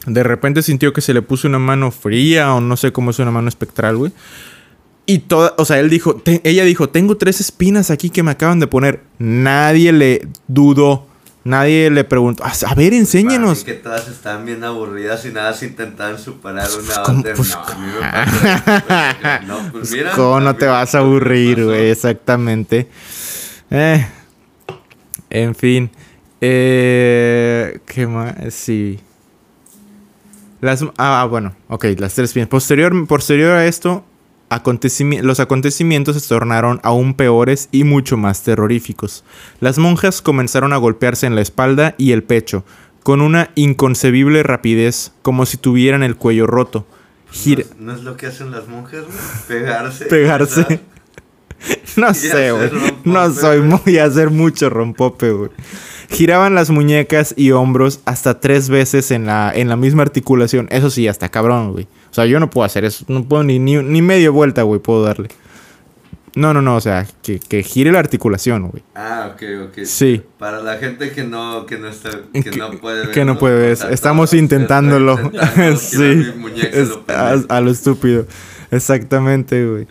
De repente sintió que se le puso una mano fría o no sé cómo es una mano espectral, güey. Y toda, o sea, él dijo, te- ella dijo, tengo tres espinas aquí que me acaban de poner. Nadie le dudó, nadie le preguntó, a a ver, mí que todas estaban bien aburridas y nada se intentaban superar una Pues, ¿cómo? otra. Pues, no, a mí me pasa No, pues mira. ¿Cómo no te vas a aburrir, güey? Exactamente. Eh, en fin. Eh, ¿Qué más? Sí. Las, ah, bueno, ok, las tres espinas. Posterior, posterior a esto, acontecimi- los acontecimientos se tornaron aún peores y mucho más terroríficos. Las monjas comenzaron a golpearse en la espalda y el pecho, con una inconcebible rapidez, como si tuvieran el cuello roto. ¿No Gira- es, no es lo que hacen las monjas, güey? Pegarse. Pegarse. ¿verdad? No sé, güey. No soy muy a hacer mucho rompope, güey. Giraban las muñecas y hombros hasta tres veces en la, en la misma articulación. Eso sí, hasta cabrón, güey. O sea, yo no puedo hacer eso. No puedo ni, ni, ni medio vuelta, güey, puedo darle. No, no, no. O sea, que, que gire la articulación, güey. Ah, ok, ok. Sí. Para la gente que no, que no está, que, Que- no puede ver. que no puede ver. Estamos intentándolo. sí. girar mi muñeca, Es- lo a, pendejo. a lo estúpido. Exactamente, güey.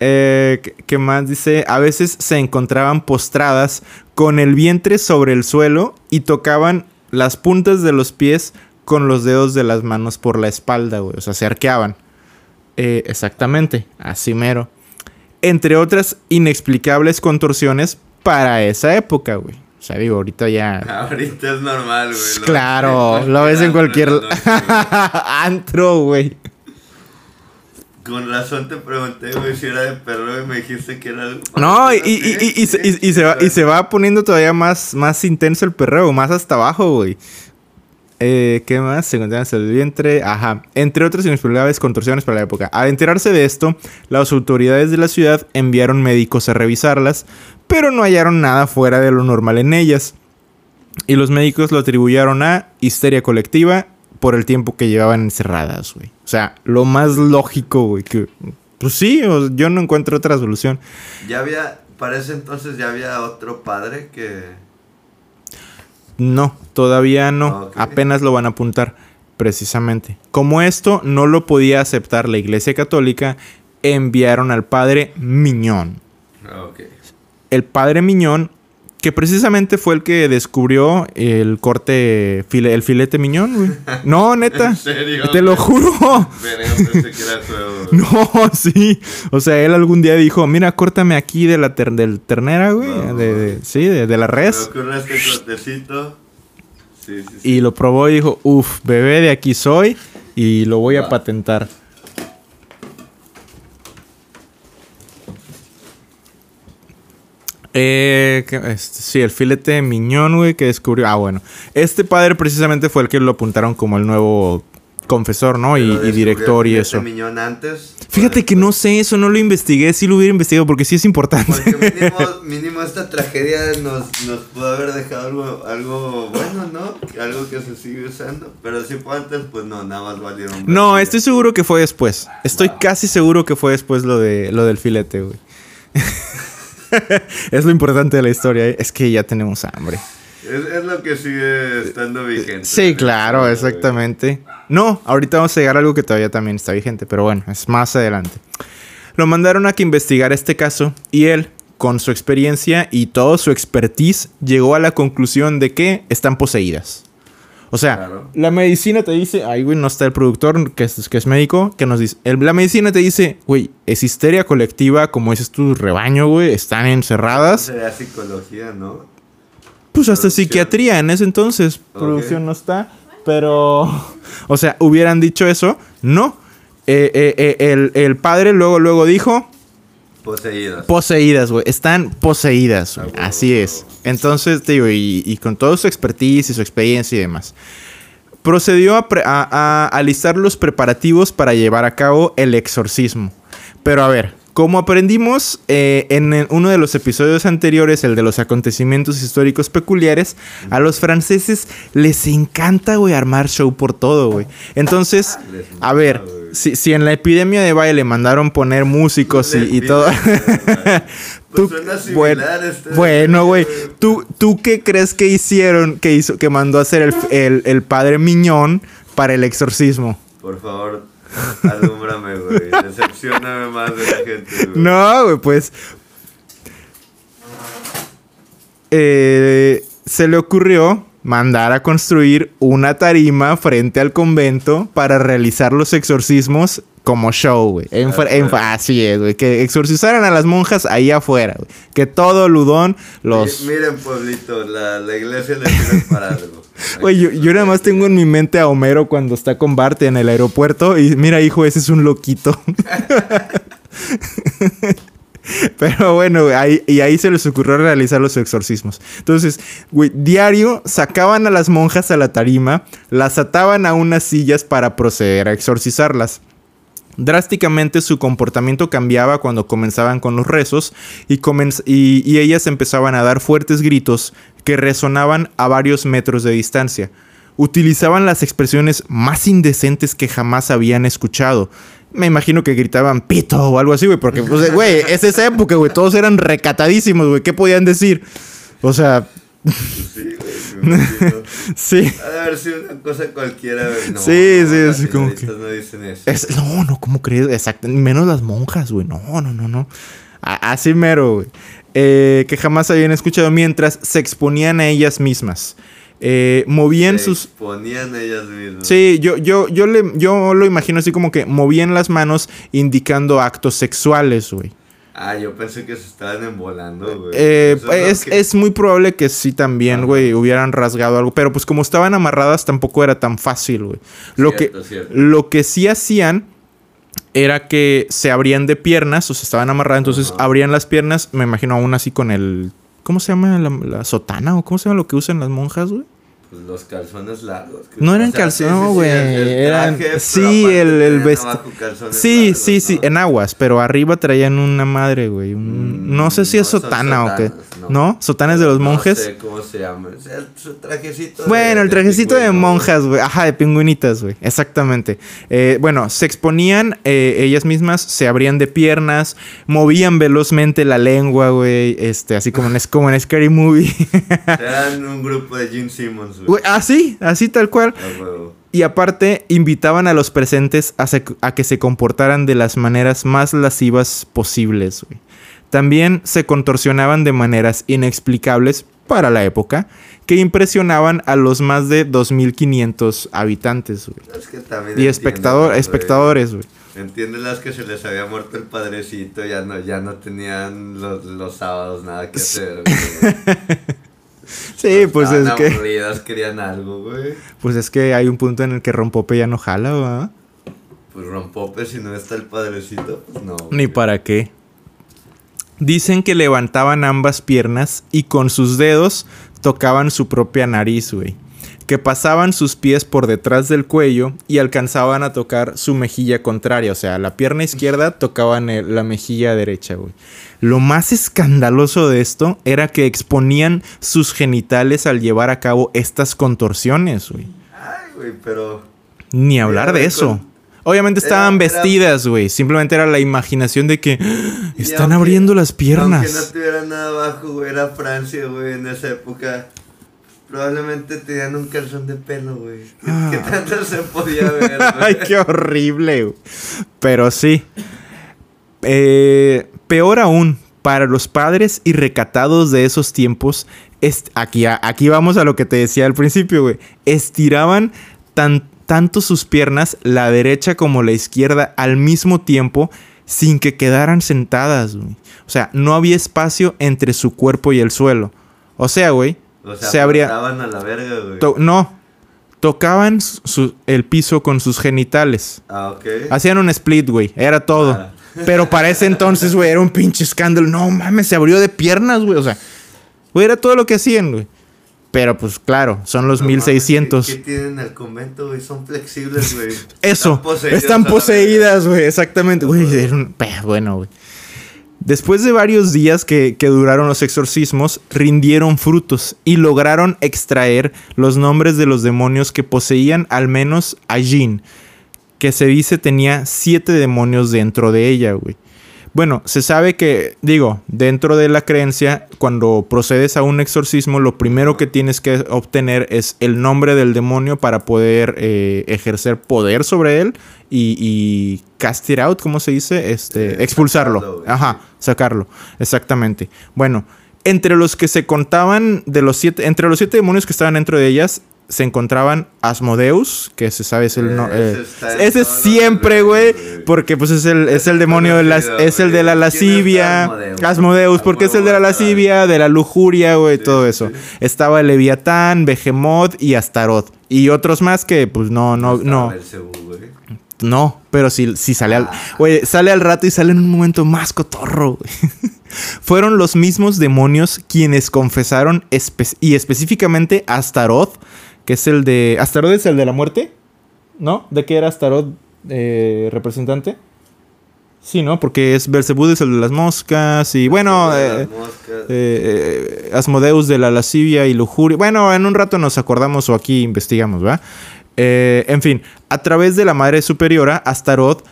Eh, ¿qué- ¿Qué más dice? A veces se encontraban postradas con el vientre sobre el suelo y tocaban las puntas de los pies con los dedos de las manos por la espalda, güey. O sea, se arqueaban. Eh, exactamente, así mero. Entre otras inexplicables contorsiones para esa época, güey. O sea, digo, ahorita ya... Ahorita es normal, güey. Claro, lo ves en cualquier antro güey. Con razón te pregunté, güey, si era de perro y me dijiste que era algo. No, y, y- y- y se- y- y se va, y se va poniendo todavía más, más intenso el perreo, más hasta abajo, güey. Eh, ¿Qué más? Se encontraban en el vientre. Ajá. Entre otras inexplicables contorsiones para la época. Al enterarse de esto, las autoridades de la ciudad enviaron médicos a revisarlas, pero no hallaron nada fuera de lo normal en ellas. Y los médicos lo atribuyeron a histeria colectiva por el tiempo que llevaban encerradas, güey. O sea, lo más lógico, güey, que... Pues sí, yo no encuentro otra solución. Ya había, para ese entonces ya había otro padre que... No, todavía no. Ok. Apenas lo van a apuntar, precisamente. Como esto no lo podía aceptar la Iglesia Católica, enviaron al padre Miñón. Ah, Ok. El padre Miñón, que precisamente fue el que descubrió el corte, file- el filete Miñón, güey. No, neta. ¿En serio? Te lo juro. No, sí. O sea, él algún día dijo, mira, córtame aquí de la ter- del ternera, güey. No, de, de- sí, de, de la res. este cortecito. Sí, sí, sí. Y lo probó y dijo, uff, bebé de aquí soy y lo voy a Va. patentar. Eh, ¿qué- este, sí, el filete de miñón, güey, que descubrió. Ah, bueno. Este padre precisamente fue el que lo apuntaron como el nuevo confesor, ¿no? Y, director y eso. Miñón antes. Fíjate que no sé, eso no lo investigué. Sí lo hubiera investigado porque sí es importante. Porque mínimo, mínimo esta tragedia nos, nos pudo haber dejado algo, algo bueno, ¿no? Algo que se sigue usando. Pero si fue antes, pues no, nada más valieron. No, estoy seguro que fue después. Estoy casi seguro que fue después lo de lo del filete, güey. es lo importante de la historia, ¿eh? es que ya tenemos hambre. Es, es lo que sigue estando vigente. Sí, claro, exactamente. No, ahorita vamos a llegar a algo que todavía también está vigente, pero bueno, es más adelante. Lo mandaron a que investigara este caso y él, con su experiencia y todo su expertise, llegó a la conclusión de que están poseídas. O sea, Claro. la medicina te dice, ay, güey, no está el productor que es, que es médico, que nos dice, el- la medicina te dice, güey, es histeria colectiva, como dices tu rebaño, güey, están encerradas. Sería psicología, ¿no? Pues hasta Producción. psiquiatría en ese entonces. Producción no está. Pero. O sea, hubieran dicho eso. No. Eh, eh, eh, el, el padre luego, luego dijo. Poseídas. Poseídas, güey. Están poseídas, güey. Ah, Así es. Entonces, te digo, y, y con toda su expertise y su experiencia y demás. Procedió a, a- a alistar los preparativos para llevar a cabo el exorcismo. Pero a ver, como aprendimos eh, en uno de los episodios anteriores, el de los acontecimientos históricos peculiares, a los franceses les encanta, güey, armar show por todo, güey. Entonces, Les a ver. Si, si en la epidemia de baile mandaron poner músicos y, y todo... Pues Tú- similar bueno, este- bueno, güey. ¿tú, ¿Tú qué crees que hicieron, que hizo, que mandó a hacer el, el, el padre Miñón para el exorcismo? Por favor, alúmbrame, güey. Decepcioname más de la gente, güey. No, güey, pues. eh, se le ocurrió mandar a construir una tarima frente al convento para realizar los exorcismos como show, güey. Así es, güey. Que exorcizaran a las monjas ahí afuera, güey. Que todo ludón los... Mi- Miren, pueblito, la, la iglesia le sirve para algo. Güey, yo, yo nada más tengo en mi mente a Homero cuando está con Bart en el aeropuerto y mira, hijo, ese es un loquito. Pero bueno, ahí, y ahí se les ocurrió realizar los exorcismos. Entonces, diario sacaban a las monjas a la tarima, las ataban a unas sillas para proceder a exorcizarlas. Drásticamente su comportamiento cambiaba cuando comenzaban con los rezos y ellas empezaban a dar fuertes gritos que resonaban a varios metros de distancia. Utilizaban las expresiones más indecentes que jamás habían escuchado. Me imagino que gritaban pito o algo así, güey, porque, pues, güey, es esa época, güey, todos eran recatadísimos, güey, ¿qué podían decir? O sea, Sí, güey, sí. Ha de haber sido una cosa cualquiera, güey. No, Sí, no, sí, como señoritas no dicen eso. Es- no, no, ¿cómo crees? Exacto. Menos las monjas, güey. No, no, no, no. A- así mero, güey. Eh, que jamás habían escuchado mientras se exponían a ellas mismas. Eh, movían Se sus... exponían ellas mismas. Sí, yo, yo, yo, le, yo lo imagino así como que movían las manos indicando actos sexuales, güey. Ah, yo pensé que se estaban embolando, güey. Eh, es, que- es muy probable que sí también, güey, hubieran rasgado algo. Pero pues como estaban amarradas tampoco era tan fácil, güey. Lo, Cierto, que, cierto. lo que sí hacían era que se abrían de piernas, o sea, estaban amarradas, entonces abrían las piernas, me imagino aún así con el... ¿Cómo se llama? La, sotana o cómo se llama lo que usan las monjas, güey? Pues los calzones largos. que- No o eran sea, calzones, güey. el- el eran. sí, el, el tenían vest- abajo calzones Sí, largos, sí, sí, ¿no? en aguas, pero arriba traían una madre, güey. un- Mm, no sé si es no son sotana o qué. ¿No? no. ¿Sotanes de los monjes? No sé cómo se llama. O sea, su trajecito. de- Bueno, el trajecito de monjas, güey. Ajá, de pingüinitas, güey. Exactamente. Eh, bueno, se exponían eh, ellas mismas, se abrían de piernas, movían velozmente la lengua, güey. Este, así como en, como en Scary Movie. Eran un grupo de Gene Simmons, güey. Güey, así, así tal cual. A huevo. Y aparte, invitaban a los presentes a, se- a que se comportaran de las maneras más lascivas posibles, güey. También se contorsionaban de maneras inexplicables para la época que impresionaban a los más de 2.500 habitantes, güey. Es que Y espectador, espectadores, güey. Entienden las que se les había muerto el padrecito, ya no, ya no tenían los, los sábados nada que hacer, Sí, pues es que, aburridas, querían algo, güey. pues es que hay un punto en el que Rompope ya no jala, ¿verdad? Pues rompope, si no está el padrecito, pues no. Ni para qué. Dicen que levantaban ambas piernas y con sus dedos tocaban su propia nariz, güey. Que pasaban sus pies por detrás del cuello y alcanzaban a tocar su mejilla contraria. O sea, la pierna izquierda tocaban el- la mejilla derecha, güey. Lo más escandaloso de esto era que exponían sus genitales al llevar a cabo estas contorsiones, güey. Ay, güey, pero. Ni hablar de eso. con- Obviamente estaban Era- vestidas, güey. Simplemente era la imaginación de que "Ah, están aunque- abriendo las Aunque no piernas. tuviera nada abajo, güey, era Francia, güey, en esa época. Probablemente tenían un calzón de pelo, güey. ¿Qué, Ah. qué tanto se podía ver, güey? Ay, qué horrible. güey. Pero sí. Eh, peor aún, para los padres y recatados de esos tiempos, aquí, aquí vamos a lo que te decía al principio, güey. Estiraban tan, tanto sus piernas, la derecha como la izquierda, al mismo tiempo, sin que quedaran sentadas, güey. O sea, no había espacio entre su cuerpo y el suelo. O sea, güey, O sea, se abría... flotaban a la verga, güey. To- no. Tocaban su- el piso con sus genitales. Ah, ok. Hacían un split, güey. Era todo. Ah. Pero para ese entonces, güey, era un pinche escándalo. No mames, se abrió de piernas, güey. O sea, güey, era todo lo que hacían, güey. Pero pues claro, son los No mames, 1600. ¿Qué, qué tienen en el convento, güey? Son flexibles, güey. Eso. Están poseídas, güey. Exactamente. Güey, bueno, güey. Después de varios días que, que duraron los exorcismos, rindieron frutos y lograron extraer los nombres de los demonios que poseían al menos a Jean, que se dice tenía siete demonios dentro de ella, güey. Bueno, se sabe que, digo, dentro de la creencia, cuando procedes a un exorcismo, lo primero que tienes que obtener es el nombre del demonio para poder eh, ejercer poder sobre él y, y cast it out, ¿cómo se dice? Este, expulsarlo. Ajá, sacarlo. Exactamente. Bueno, entre los que se contaban de los siete, entre los siete demonios que estaban dentro de ellas, se encontraban Asmodeus, que se sabe es el no, Ese eh, ese siempre, güey, porque pues es el, es el demonio de las, es el de la güey. ¿Quién es lascivia, Asmodeus? Asmodeus, porque es el de la lascivia, de la lujuria, güey, todo eso. Estaba Leviatán, Behemoth y Astaroth y otros más que pues no, no, no, no, pero sí, sí sale al, Ah. güey, sale al rato y sale en un momento más cotorro, güey. Fueron los mismos demonios quienes confesaron espe- y específicamente Astaroth, que es el de Astaroth es el de la muerte, ¿no? ¿De qué era Astaroth eh, representante? Sí, ¿no? Porque es Belzebú es el de las moscas y bueno, eh, moscas. eh, eh, Asmodeus de la lascivia y lujuria. Bueno, en un rato nos acordamos o aquí investigamos, ¿va? Eh, en fin, a través de la Madre Superiora, Astaroth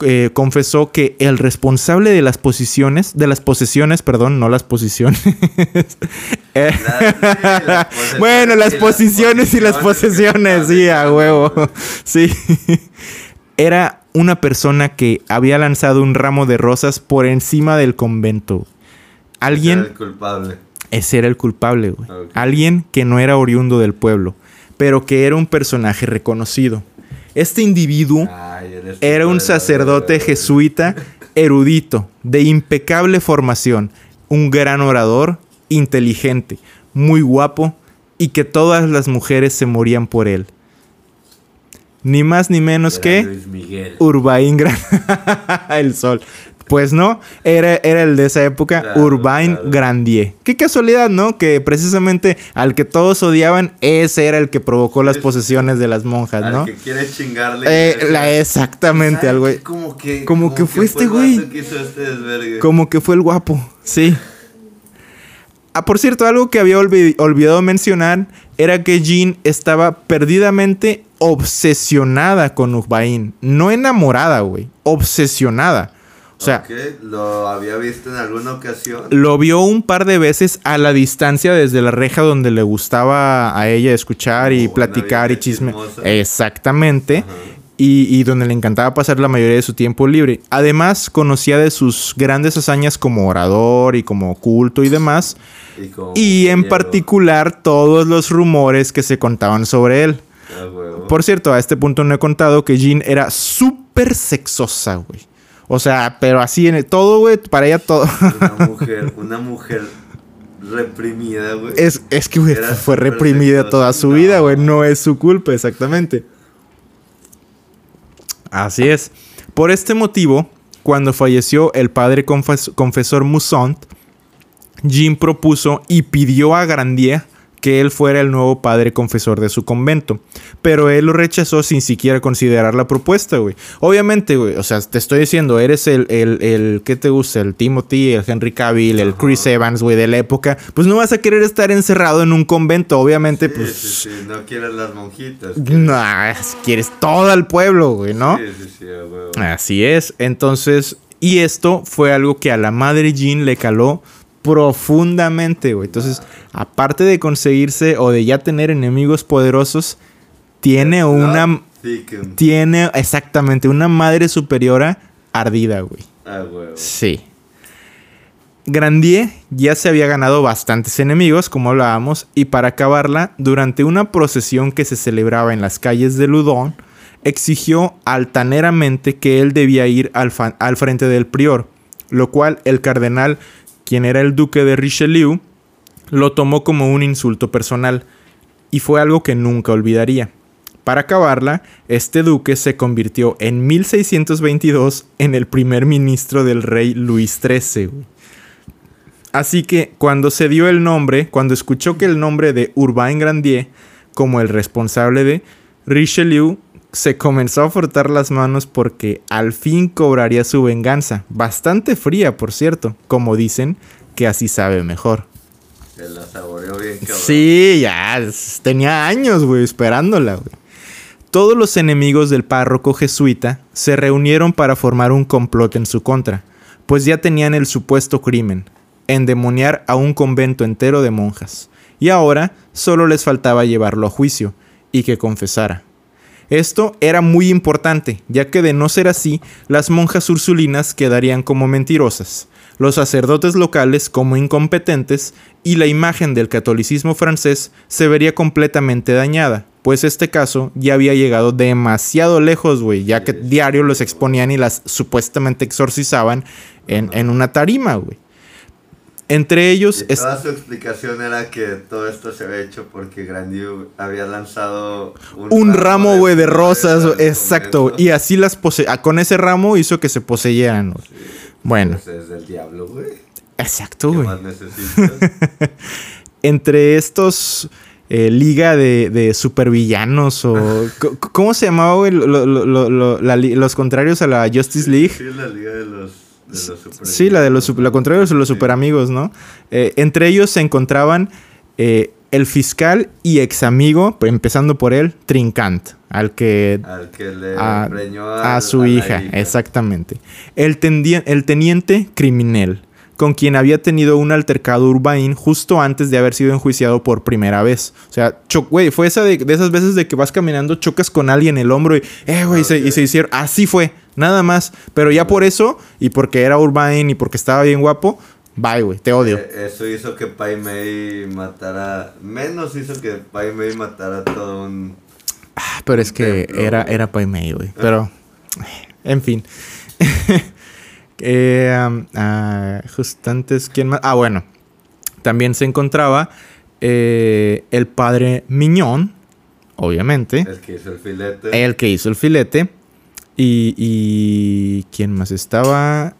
eh, confesó que el responsable de las posiciones, de las posesiones, perdón, no las posiciones. Eh, sí, bueno, las y las posiciones y las posesiones, sí, a huevo. Sí. Era una persona que había lanzado un ramo de rosas por encima del convento. Alguien, Era el culpable. ese era el culpable, güey. Alguien que no era oriundo del pueblo, pero que era un personaje reconocido. Este individuo Ay, era un sacerdote jesuita erudito, de impecable formación, un gran orador, inteligente, muy guapo y que todas las mujeres se morían por él. Ni más ni menos Era que. Urbaín Gran. el sol. Pues no, era, era el de esa época, Claro, Urbain claro. Grandier. Qué casualidad, ¿no? Que precisamente al que todos odiaban, ese era el que provocó las posesiones de las monjas, Al ¿no? que quiere chingarle. Eh, la, exactamente, ¿Sabe al güey. qué? Como que, Como que fue este güey. vato que hizo este. Como que fue el guapo, sí. Ah, por cierto, algo que había olvi- olvidado mencionar era que Jean estaba perdidamente obsesionada con Urbain. No enamorada, güey. Obsesionada. O sea, lo había visto en alguna ocasión. lo vio un par de veces a la distancia desde la reja donde le gustaba a ella escuchar y una platicar y chisme. chismosa. Exactamente. Y, y donde le encantaba pasar la mayoría de su tiempo libre. Además, conocía de sus grandes hazañas como orador y como culto y demás. Y, en particular todos los rumores que se contaban sobre él. Ah. Por cierto, a este punto no he contado que Jean era súper sexosa, güey. O sea, pero así en el, todo, güey, para ella todo. Una mujer, una mujer reprimida, güey. Es, es que, güey, fue reprimida toda su No. vida, güey. No es su culpa, exactamente. Así es. Por este motivo, cuando falleció el padre confes- confesor Mousson, Jean propuso y pidió a Grandier que él fuera el nuevo padre confesor de su convento. Pero él lo rechazó sin siquiera considerar la propuesta, güey. Obviamente, güey, o sea, te estoy diciendo, eres el, el, el ¿qué te gusta? El Timothy, el Henry Cavill, el Chris Evans, güey, de la época. Pues no vas a querer estar encerrado en un convento, obviamente, Sí, pues... sí, sí, no quieres las monjitas. No, quieres todo el pueblo, güey, ¿no? Sí, sí, sí, huevo. Así es. Entonces, y esto fue algo que a la madre Jean le caló profundamente, güey. Entonces, aparte de conseguirse o de ya tener enemigos poderosos, tiene una thicken. tiene exactamente una madre superiora ardida, güey. Ah. Sí. Grandier ya se había ganado bastantes enemigos, como hablábamos, y para acabarla, durante una procesión que se celebraba en las calles de Loudon, exigió altaneramente que él debía ir al, al frente del prior, lo cual el cardenal, quien era el duque de Richelieu, lo tomó como un insulto personal, y fue algo que nunca olvidaría. Para acabarla, este duque se convirtió en 1622 en el primer ministro del rey Luis XIII. Así que cuando se dio el nombre, cuando escuchó que el nombre de Urbain Grandier como el responsable de Richelieu, se comenzó a frotar las manos porque al fin cobraría su venganza. Bastante fría, por cierto, como dicen que así sabe mejor. Se la saboreó bien, cabrón. Sí, ya tenía años, güey, esperándola, güey. Todos los enemigos del párroco jesuita se reunieron para formar un complot en su contra, pues ya tenían el supuesto crimen, endemoniar a un convento entero de monjas, y ahora solo les faltaba llevarlo a juicio y que confesara. Esto era muy importante, ya que de no ser así, las monjas ursulinas quedarían como mentirosas, los sacerdotes locales como incompetentes y la imagen del catolicismo francés se vería completamente dañada, pues este caso ya había llegado demasiado lejos, güey, ya que diario los exponían y las supuestamente exorcizaban en, en una tarima, güey. Entre ellos... Y toda su explicación era que todo esto se había hecho porque Grandier había lanzado un ramo, güey, de rosas, exacto. Y así las pose... ah, Con ese ramo hizo que se poseyeran. Bueno, Pues es del diablo, güey. exacto. Entre estos eh, liga de, de supervillanos o... ¿Cómo se llamaba, güey? Lo- lo- lo- lo- la li- los contrarios a la Justice League. Sí, la liga de los, Sí, la de los, super- lo contrario de los super amigos, ¿no? Eh, entre ellos se encontraban eh, el fiscal y ex amigo, empezando por él, Trincant, al que Al que le a, a su la hija, exactamente. El teniente criminal, con quien había tenido un altercado Urbain justo antes de haber sido enjuiciado por primera vez. O sea, güey, fue esa de, de esas veces de que vas caminando, chocas con alguien el hombro y, eh, güey, y se hicieron, así fue, nada más. Pero ya por eso, y porque era Urbain y porque estaba bien guapo, bye, güey, te odio. Eh, Eso hizo que Pai Mei matara. Menos hizo que Pai Mei matara todo un. Ah, pero es que templo, era, era Pai Mei, güey. Pero, en fin. eh, um, ah, justo antes, ¿quién más? Ah, bueno. También se encontraba eh, el padre Miñón, obviamente. El que hizo el filete. El que hizo el filete. Y, y ¿quién más estaba?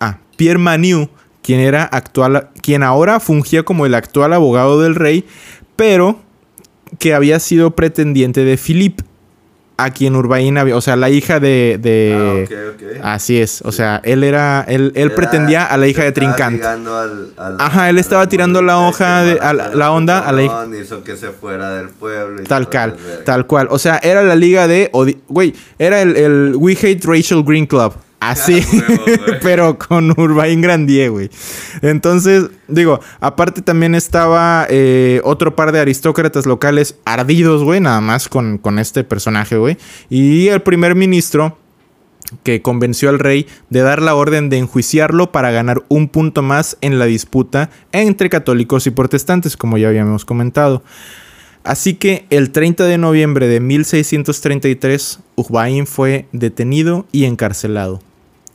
ah, Pierre Maniu, quien era actual, quien ahora fungía como el actual abogado del rey, pero que había sido pretendiente de Philippe, a quien Urbain había, o sea, la hija de, de- ah, así es, o sea, él era, él, él Era- pretendía a la hija de Trincant. al- al- Ajá, él estaba tirando la hoja que de- a la- onda a la hija- Hizo que se fuera del pueblo. y Tal cual, tal cual. O sea, era la liga de. Güey, era el, el We Hate Rachel Green Club. Así, huevo, pero con Urbain Grandier, güey. Entonces, digo, aparte también estaba eh, otro par de aristócratas locales ardidos, güey, nada más con, con este personaje, güey. Y el primer ministro que convenció al rey de dar la orden de enjuiciarlo para ganar un punto más en la disputa entre católicos y protestantes, como ya habíamos comentado. Así que el 30 de noviembre de 1633, Ujbain fue detenido y encarcelado.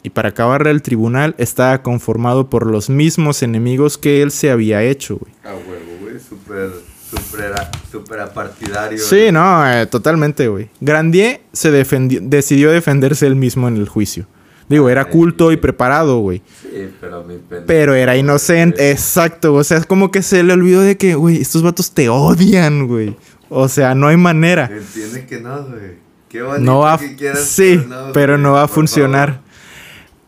Y para acabarle el tribunal estaba conformado por los mismos enemigos que él se había hecho, güey. A huevo, güey. Súper, súper, súper apartidario. Sí, no, eh, totalmente, güey. Grandier se defendió, decidió defenderse él mismo en el juicio. Digo, era culto y preparado, güey. Sí, pero mi pendejo. Pero era inocente, exacto. O sea, es como que se le olvidó de que, güey, estos vatos te odian, güey. O sea, no hay manera. Entiende que no, güey. Qué bonito No va que quieras, sí, pero no va a funcionar. favor.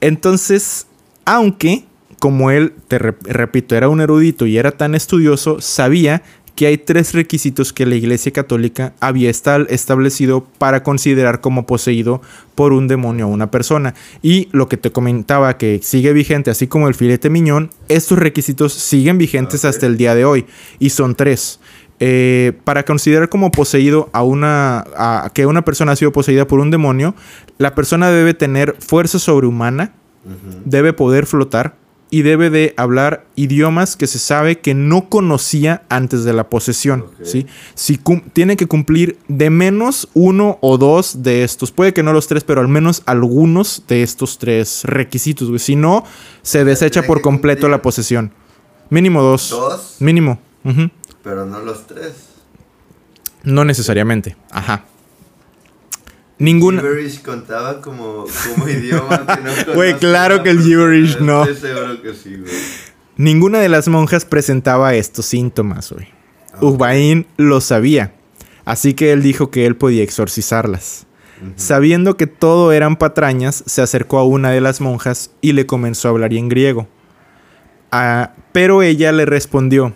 Entonces, aunque, como él, te rep- repito, era un erudito y era tan estudioso, sabía que hay tres requisitos que la Iglesia Católica había establecido para considerar como poseído por un demonio a una persona. Y lo que te comentaba que sigue vigente, así como el filete miñón, estos requisitos siguen vigentes hasta el día de hoy. Y son tres. Eh, para considerar como poseído a una a que una persona ha sido poseída por un demonio, la persona debe tener fuerza sobrehumana, debe poder flotar y debe de hablar idiomas que se sabe que no conocía antes de la posesión. ¿sí? Si tiene que cumplir de menos uno o dos de estos, puede que no los tres, pero al menos algunos de estos tres requisitos. güey. Si no, se desecha por completo cumplir- la posesión. Mínimo dos. Dos, Mínimo. Pero no los tres. No necesariamente. Ajá. Ninguna. Gibberish contaba como, como idioma que no Güey, claro que el gibberish no. Estoy seguro que sí, güey. Ninguna de las monjas presentaba estos síntomas, güey. Ujbain lo sabía. Así que él dijo que él podía exorcizarlas. Sabiendo que todo eran patrañas, se acercó a una de las monjas y le comenzó a hablar en griego. Ah, pero ella le respondió,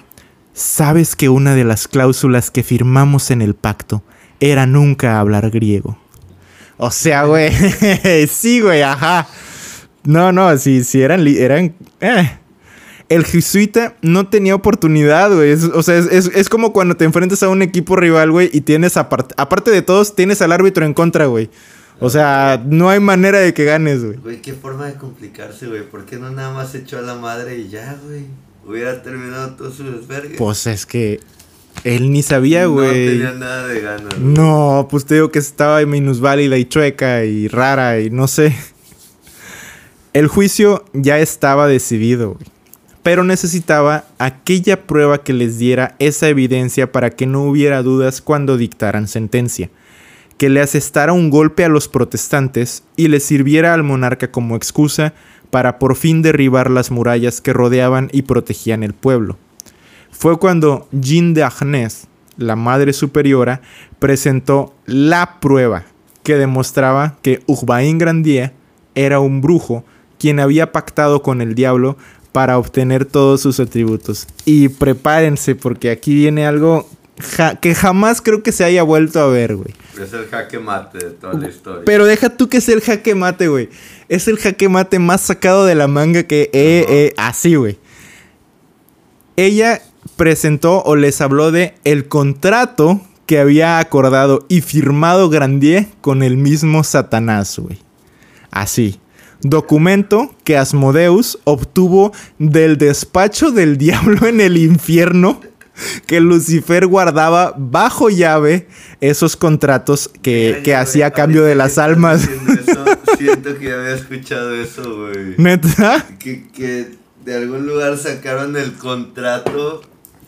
sabes que una de las cláusulas que firmamos en el pacto era nunca hablar griego. O sea, güey, sí, güey, ajá. No, no, si, si eran, eran, eh. El jesuita no tenía oportunidad, güey. O sea, es, es- es como cuando te enfrentas a un equipo rival, güey, y tienes, apart- aparte de todos, tienes al árbitro en contra, güey. O sea, no hay manera de que ganes, güey. Güey, qué forma de complicarse, güey. ¿Por qué no nada más echó a la madre y ya, güey? Hubiera terminado todo su desvergue. Pues es que él ni sabía, No güey. tenía nada de ganas. güey. No, pues te digo que estaba minusválida y chueca y rara y no sé. El juicio ya estaba decidido, güey. Pero necesitaba aquella prueba que les diera esa evidencia para que no hubiera dudas cuando dictaran sentencia. Que le asestara un golpe a los protestantes y le sirviera al monarca como excusa para por fin derribar las murallas que rodeaban y protegían el pueblo fue cuando Jean de Agnès, la madre superiora, presentó la prueba que demostraba que Urbain Grandier era un brujo quien había pactado con el diablo para obtener todos sus atributos. Y prepárense porque aquí viene algo ja- que jamás creo que se haya vuelto a ver, güey. Es el jaque mate de toda la historia. Pero deja tú que es el jaque mate, güey. Es el jaque mate más sacado de la manga que así, güey. Ella presentó o les habló de el contrato que había acordado y firmado Grandier con el mismo Satanás, güey. Así. Documento que Asmodeus obtuvo del despacho del diablo en el infierno que Lucifer guardaba bajo llave esos contratos que, que hacía a cambio de las almas. eso, siento que había escuchado eso, güey. ¿Neta? Que, que de algún lugar sacaron el contrato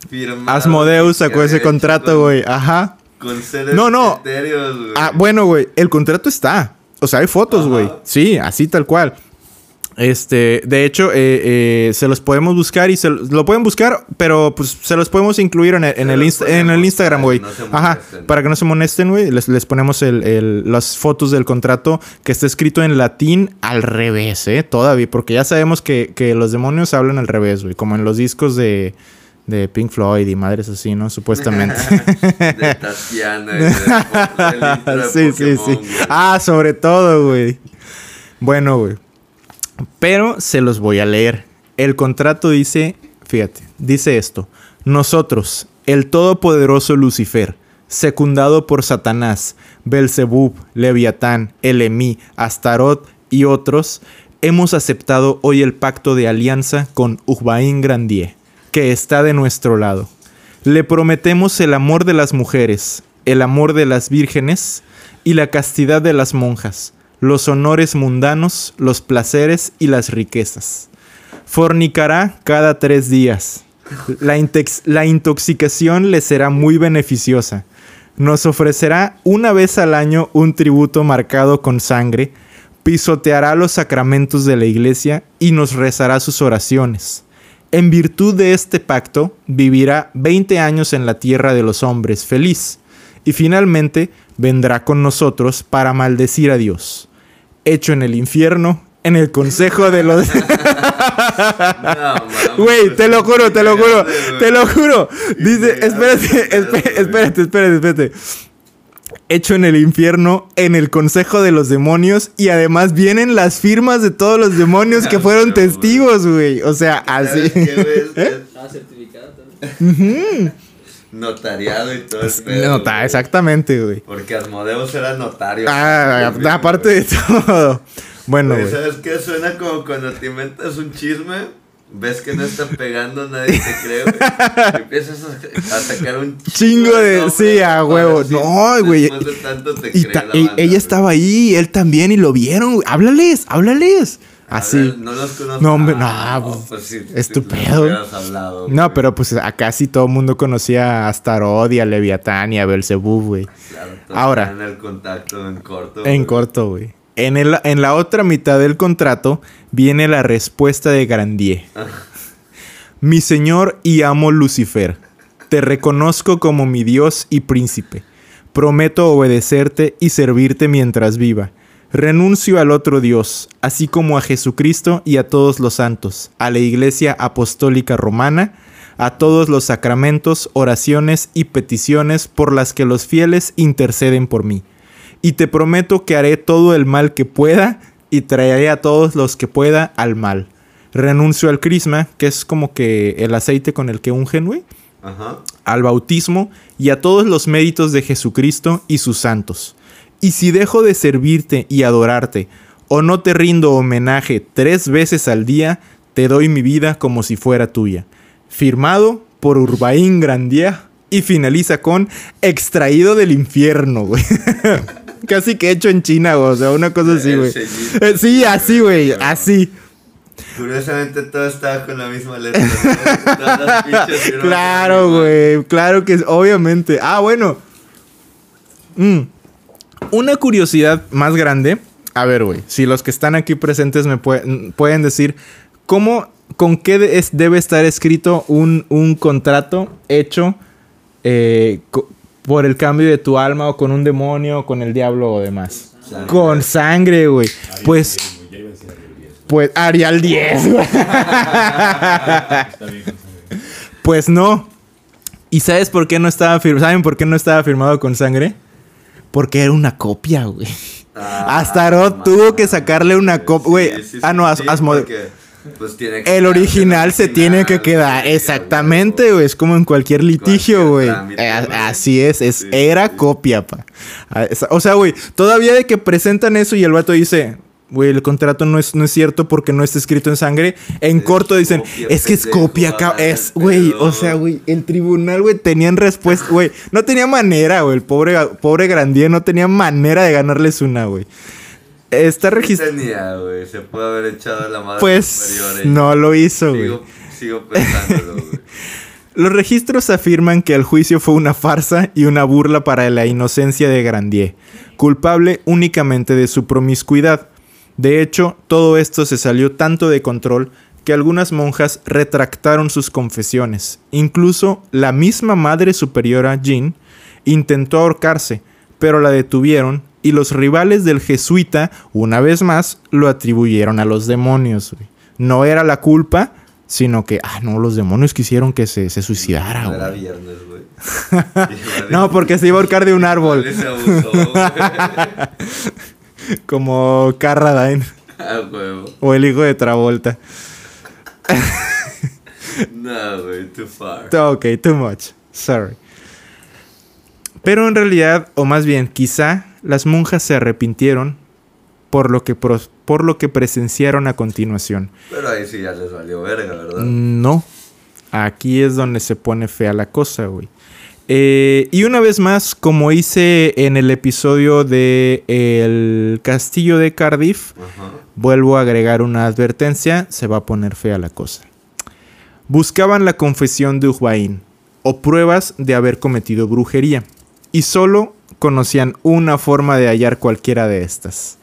firmado. Asmodeus sacó ese contrato, con- güey. Ajá. Con seres No, no. etéreos, güey. Ah, bueno, güey, el contrato está. O sea, hay fotos, güey. Sí, así tal cual. Este, de hecho, eh, eh, se los podemos buscar y se lo pueden buscar, pero pues se los podemos incluir en el, en el, los insta- en el ponemos Instagram, güey. no Ajá, para que no se molesten, güey. Les, les ponemos el, el- las fotos del contrato que está escrito en latín al revés, ¿eh? Todavía, porque ya sabemos que, que los demonios hablan al revés, güey. Como en los discos de, de Pink Floyd y madres así, ¿no? Supuestamente. De Tatiana. y de- sí, sí, sí. Ah, sobre todo, güey. Bueno, güey. Pero se los voy a leer. El contrato dice, fíjate, dice esto. Nosotros, el todopoderoso Lucifer, secundado por Satanás, Belzebub, Leviatán, Elemí, Astarot y otros, hemos aceptado hoy el pacto de alianza con Ugbain Grandier, que está de nuestro lado. Le prometemos el amor de las mujeres, el amor de las vírgenes y la castidad de las monjas, los honores mundanos, los placeres y las riquezas. Fornicará cada tres días. La, la intoxicación le será muy beneficiosa. Nos ofrecerá una vez al año un tributo marcado con sangre, pisoteará los sacramentos de la iglesia y nos rezará sus oraciones. En virtud de este pacto, vivirá 20 años en la tierra de los hombres feliz, y finalmente vendrá con nosotros para maldecir a Dios. Hecho en el infierno, en el consejo de los... No, Güey, te lo juro, te lo juro, te lo juro. Dice, espérate, espérate, espérate, espérate, espérate. Hecho en el infierno, en el consejo de los demonios, y además vienen las firmas de todos los demonios que fueron No, güey. testigos, güey. O sea, así. ¿Eh? Ah, certificado también. Notariado y todo No, está, güey. exactamente, güey. Porque Asmodeus era notario. Ah, Güey, aparte de todo. Bueno, Güey. ¿Sabes qué? Suena como cuando te inventas un chisme, ves que no está pegando, nadie te cree, güey. Empiezas a, a sacar un Chingo de- nombres sí, a huevo. No, güey. Después de tanto te Y cree la banda, ella güey. estaba ahí, él también, y lo vieron. güey. Háblales, háblales. Así. ver, no los conozco. No, hombre, Ah, no, pues, sí, estupendo. Si hablado, No, pero pues acá sí todo el mundo conocía a Astarot y a Leviatán y a Belzebub, güey. Claro, todos Ahora. tenían el contacto en corto. En corto, güey. En, el- en la otra mitad del contrato viene la respuesta de Grandier. Mi señor y amo Lucifer, te reconozco como mi Dios y príncipe. Prometo obedecerte y servirte mientras viva. Renuncio al otro Dios, así como a Jesucristo y a todos los santos, a la Iglesia Apostólica Romana, a todos los sacramentos, oraciones y peticiones por las que los fieles interceden por mí. Y te prometo que haré todo el mal que pueda y traeré a todos los que pueda al mal. Renuncio al crisma, que es como que el aceite con el que ungen, güey Ajá. al bautismo y a todos los méritos de Jesucristo y sus santos. Y si dejo de servirte y adorarte, o no te rindo homenaje tres veces al día, te doy mi vida como si fuera tuya. Firmado por Urbaín Grandier y finaliza con extraído del infierno, güey. Casi que hecho en China, güey. O sea, una cosa así, güey. Eh, Sí, así, güey. Así. Curiosamente todo estaba con la misma letra. ¿no? Todas las Claro, güey. Claro que obviamente. Ah, bueno. Mm. Una curiosidad más grande. A ver, güey. Si los que están aquí presentes me pue- pueden decir cómo, con qué de- es- debe estar escrito un, un contrato hecho eh, co- por el cambio de tu alma o con un demonio o con el diablo o demás. Sangre. Con sangre, güey. Pues. Pues Arial 10, güey. Pues no. ¿Y sabes por qué no estaba firmado? ¿Saben por qué no estaba firmado con sangre? Porque era una copia, güey. Ah, Astarot no tuvo que sacarle una copia, güey. sí, sí, ah, no, sí, As- sí, Asmode- porque, pues, tiene que El original se tiene que quedar. Exactamente, güey. Es como en cualquier litigio, güey. Eh, güey. así es, es Sí, era sí. copia, pa. Ah, O sea, güey, todavía de que presentan eso y el vato dice, güey, el contrato no es, no es cierto porque no está escrito en sangre. En Es corto dicen, copia, es que es copia, es, güey. pedo". O sea, güey, el tribunal, güey, tenían respuesta, güey. No tenía manera, güey. El pobre, pobre Grandier no tenía manera de ganarles una, güey. Está ¿Qué registrado. tenía, güey? Se puede haber echado la madre Pues superior. eh. no lo hizo, güey. Sigo, sigo pensándolo, güey. Los registros afirman que el juicio fue una farsa y una burla para la inocencia de Grandier, culpable únicamente de su promiscuidad. De hecho, todo esto se salió tanto de control que algunas monjas retractaron sus confesiones. Incluso la misma Madre Superiora Jean intentó ahorcarse, pero la detuvieron y los rivales del jesuita, una vez más, lo atribuyeron a los demonios. güey. No era la culpa, sino que, ah, no, los demonios quisieron que se, se suicidara. No era güey. viernes, güey. No, porque se iba a ahorcar de un árbol, Como Carradine A huevo. o el hijo de Travolta. No, güey, too far. Ok, too much. Sorry. Pero en realidad, o más bien, quizá las monjas se arrepintieron por lo que, pros- por lo que presenciaron a continuación. Pero ahí sí ya les valió verga, ¿verdad? No. Aquí es donde se pone fea la cosa, güey. Eh, y una vez más, como hice en el episodio de El Castillo de Cardiff, Ajá. vuelvo a agregar una advertencia, se va a poner fea la cosa. Buscaban la confesión de Ujbain o pruebas de haber cometido brujería y solo conocían una forma de hallar cualquiera de estas.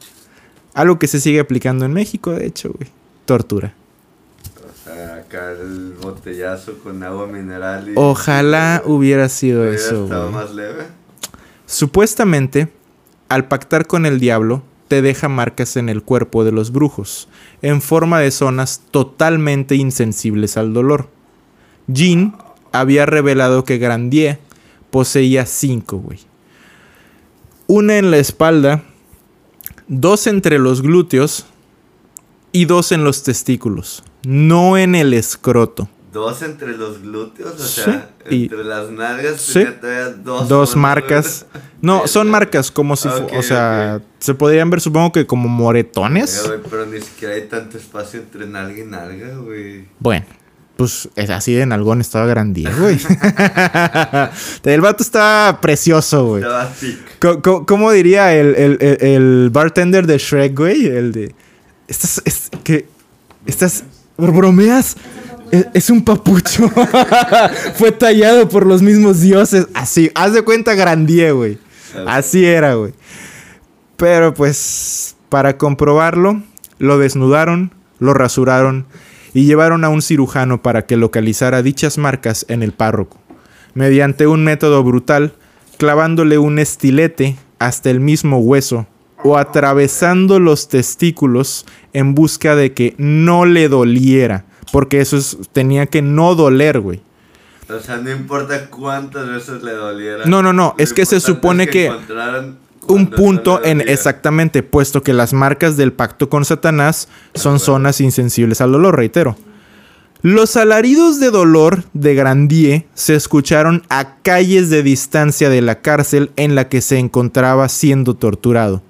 Algo que se sigue aplicando en México, de hecho, güey. Tortura. El botellazo con agua mineral y... Ojalá hubiera sido Hubiera eso, estado más leve. Supuestamente, al pactar con el diablo, te deja marcas en el cuerpo de los brujos, en forma de zonas totalmente insensibles al dolor. Jean había revelado que Grandier poseía cinco, güey. Una en la espalda, dos entre los glúteos y dos en los testículos, no en el escroto. Dos entre los glúteos, o Sí, sea, y- entre las nalgas Sí. dos, dos marcas. No, son marcas como si, fu- Ok, o sea, se podrían ver supongo que como moretones. Pero ni siquiera hay tanto espacio entre nalga y nalga, güey. Bueno, pues es así de nalgón estaba Grandier, güey. el vato está precioso, güey. Estaba co- ¿Cómo diría el, el- el- el bartender de Shrek, güey? El de... Estás... Es. Estás... ¿Bromeas? Es, es un papucho. Fue tallado por los mismos dioses. Así. Haz de cuenta Grandier, güey. Así era, güey. Pero pues... Para comprobarlo, lo desnudaron, lo rasuraron y llevaron a un cirujano para que localizara dichas marcas en el párroco mediante un método brutal, clavándole un estilete hasta el mismo hueso o atravesando los testículos en busca de que no le doliera, porque eso es- tenía que no doler, güey. O sea, no importa cuántas veces le doliera. No, no, no, es que se supone es que Un punto en exactamente, puesto que las marcas del pacto con Satanás son zonas insensibles al dolor, reitero. Los alaridos de dolor de Grandier se escucharon a calles de distancia de la cárcel en la que se encontraba siendo torturado.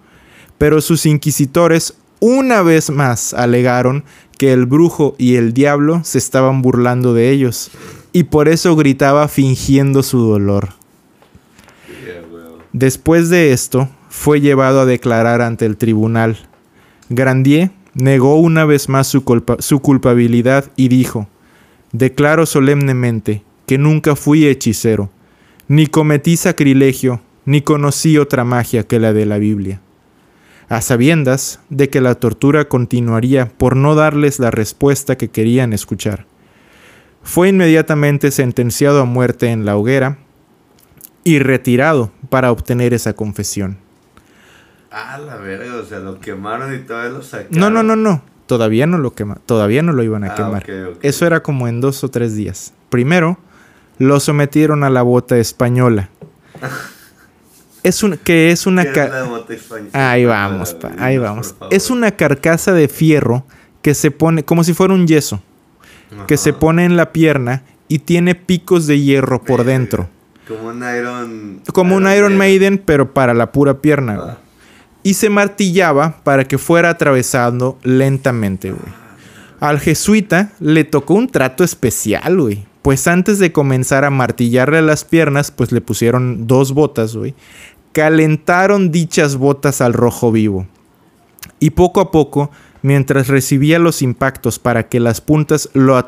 Pero sus inquisitores una vez más alegaron que el brujo y el diablo se estaban burlando de ellos, y por eso gritaba fingiendo su dolor. Después de esto, fue llevado a declarar ante el tribunal. Grandier negó una vez más su, su culpabilidad y dijo, Declaro solemnemente que nunca fui hechicero, ni cometí sacrilegio, ni conocí otra magia que la de la Biblia. A sabiendas de que la tortura continuaría por no darles la respuesta que querían escuchar. Fue inmediatamente sentenciado a muerte en la hoguera y retirado para obtener esa confesión. Ah, la verga, o sea, lo quemaron y todavía lo sacaron. No, no, no, no. Todavía no lo quema, todavía no lo iban a Ah, quemar. Eso era como en dos o tres días. Primero, lo sometieron a la bota española. es un, que es una. Ahí vamos, pa, ahí vamos. Es una carcasa de fierro que se pone como si fuera un yeso, que se pone en la pierna y tiene picos de hierro por dentro. Como un Iron... Como un Iron Maiden, pero para la pura pierna, güey. Ah, y se martillaba para que fuera atravesando lentamente, güey. Al jesuita le tocó un trato especial, güey. Pues antes de comenzar a martillarle las piernas, pues le pusieron dos botas, güey. Calentaron dichas botas al rojo vivo. Y poco a poco, mientras recibía los impactos para que las puntas lo,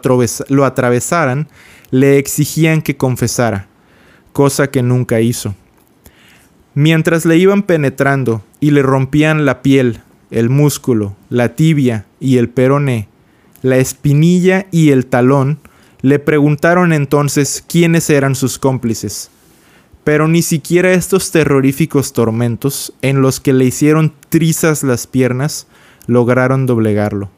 lo atravesaran, le exigían que confesara, cosa que nunca hizo. Mientras le iban penetrando y le rompían la piel el músculo, la tibia y el peroné, la espinilla y el talón, le preguntaron entonces quiénes eran sus cómplices. Pero ni siquiera estos terroríficos tormentos, en los que le hicieron trizas las piernas, lograron doblegarlo.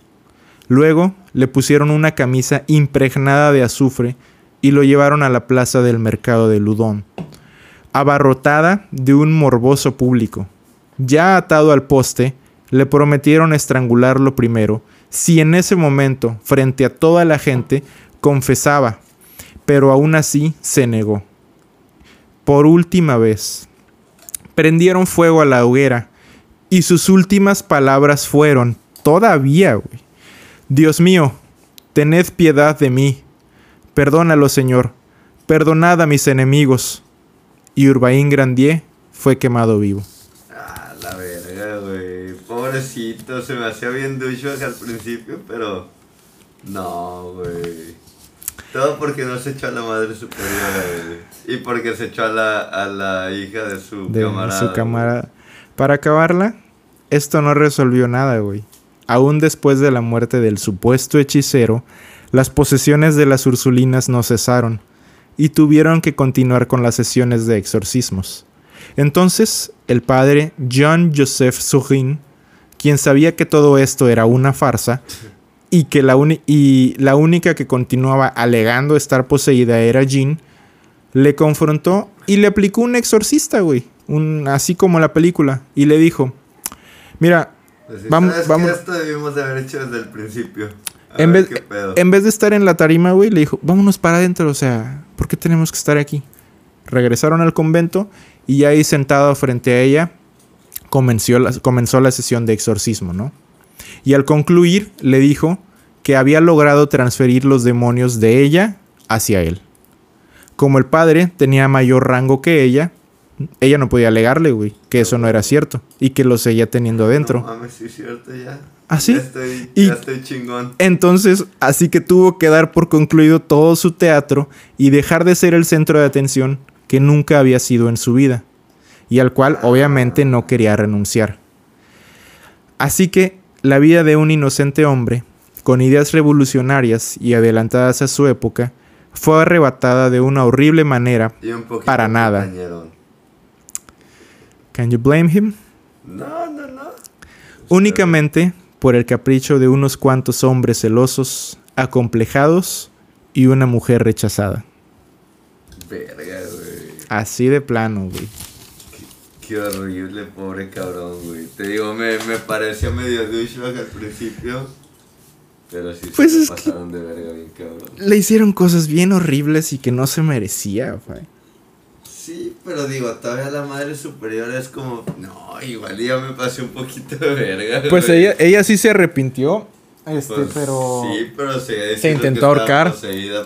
Luego le pusieron una camisa impregnada de azufre y lo llevaron a la plaza del mercado de Ludón, abarrotada de un morboso público. Ya atado al poste, le prometieron estrangularlo primero, si en ese momento, frente a toda la gente, confesaba, pero aún así se negó. Por última vez, prendieron fuego a la hoguera y sus últimas palabras fueron, todavía, güey, Dios mío, tened piedad de mí, perdónalo, Señor, perdonad a mis enemigos. Y Urbaín Grandier fue quemado vivo. Ah, la verga, güey. Pobrecito, se me hacía bien ducho al principio, pero. No, güey. Todo porque no se echó a la madre superiora, güey. Y porque se echó a la, a la hija de su De camarada. su camarada. Para acabarla, esto no resolvió nada, güey. Aún después de la muerte del supuesto hechicero, las posesiones de las Ursulinas no cesaron y tuvieron que continuar con las sesiones de exorcismos. Entonces, el padre John Joseph Sourin, quien sabía que todo esto era una farsa y que la, y la única que continuaba alegando estar poseída era Jean, le confrontó y le aplicó un exorcista, güey. Un, así como la película. Y le dijo, mira, Así, Vamos- ¿sabes vamos-? Esto debimos de haber hecho desde el principio. A en vez, en vez de estar en la tarima, güey, le dijo, vámonos para adentro, o sea, ¿por qué tenemos que estar aquí? Regresaron al convento y ya ahí sentado frente a ella, comenzó la, comenzó la sesión de exorcismo, ¿no? Y al concluir, le dijo que había logrado transferir los demonios de ella hacia él. Como el padre tenía mayor rango que ella, ella no podía alegarle, güey, que eso no era cierto y que lo seguía teniendo adentro. No mames, sí es cierto ya. ¿Ah, sí? Ya estoy, Y- ya estoy chingón. Entonces, así que tuvo que dar por concluido todo su teatro y dejar de ser el centro de atención que nunca había sido en su vida, y al cual obviamente no quería renunciar. Así que la vida de un inocente hombre, con ideas revolucionarias y adelantadas a su época, fue arrebatada de una horrible manera. Y un poquito Para nada. Can you blame him? No, no, no. únicamente por el capricho de unos cuantos hombres celosos, acomplejados y una mujer rechazada. Verga, güey. Así de plano, güey. Qué horrible, pobre cabrón, güey. Te digo, me, me pareció medio douchebag al principio. Pero sí Pues se es que- pasaron de verga bien cabrón. Le hicieron cosas bien horribles y que no se merecía, güey. Sí, pero digo, todavía la madre superior es como. No, igual ya me pasé un poquito de verga. Pues güey. ella, ella sí se arrepintió, este, Pues, pero... Sí, pero se, Se intentó ahorcar.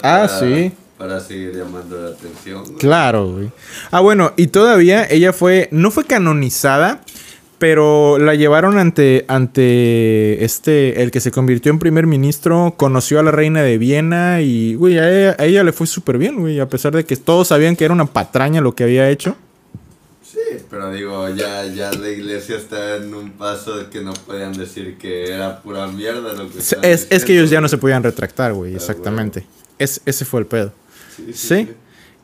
Ah, sí. Para seguir llamando la atención. güey. Claro, güey. Ah, bueno, y todavía ella fue, no fue canonizada, pero la llevaron ante, ante este, el que se convirtió en primer ministro, conoció a la reina de Viena y, güey, a ella, a ella le fue súper bien, güey, a pesar de que todos sabían que era una patraña lo que había hecho. Sí, pero digo, ya, ya la iglesia está en un paso de que no podían decir que era pura mierda lo que Es, es que ellos ya no se podían retractar, güey, Ah, exactamente. Es, ese fue el pedo. Sí, Sí.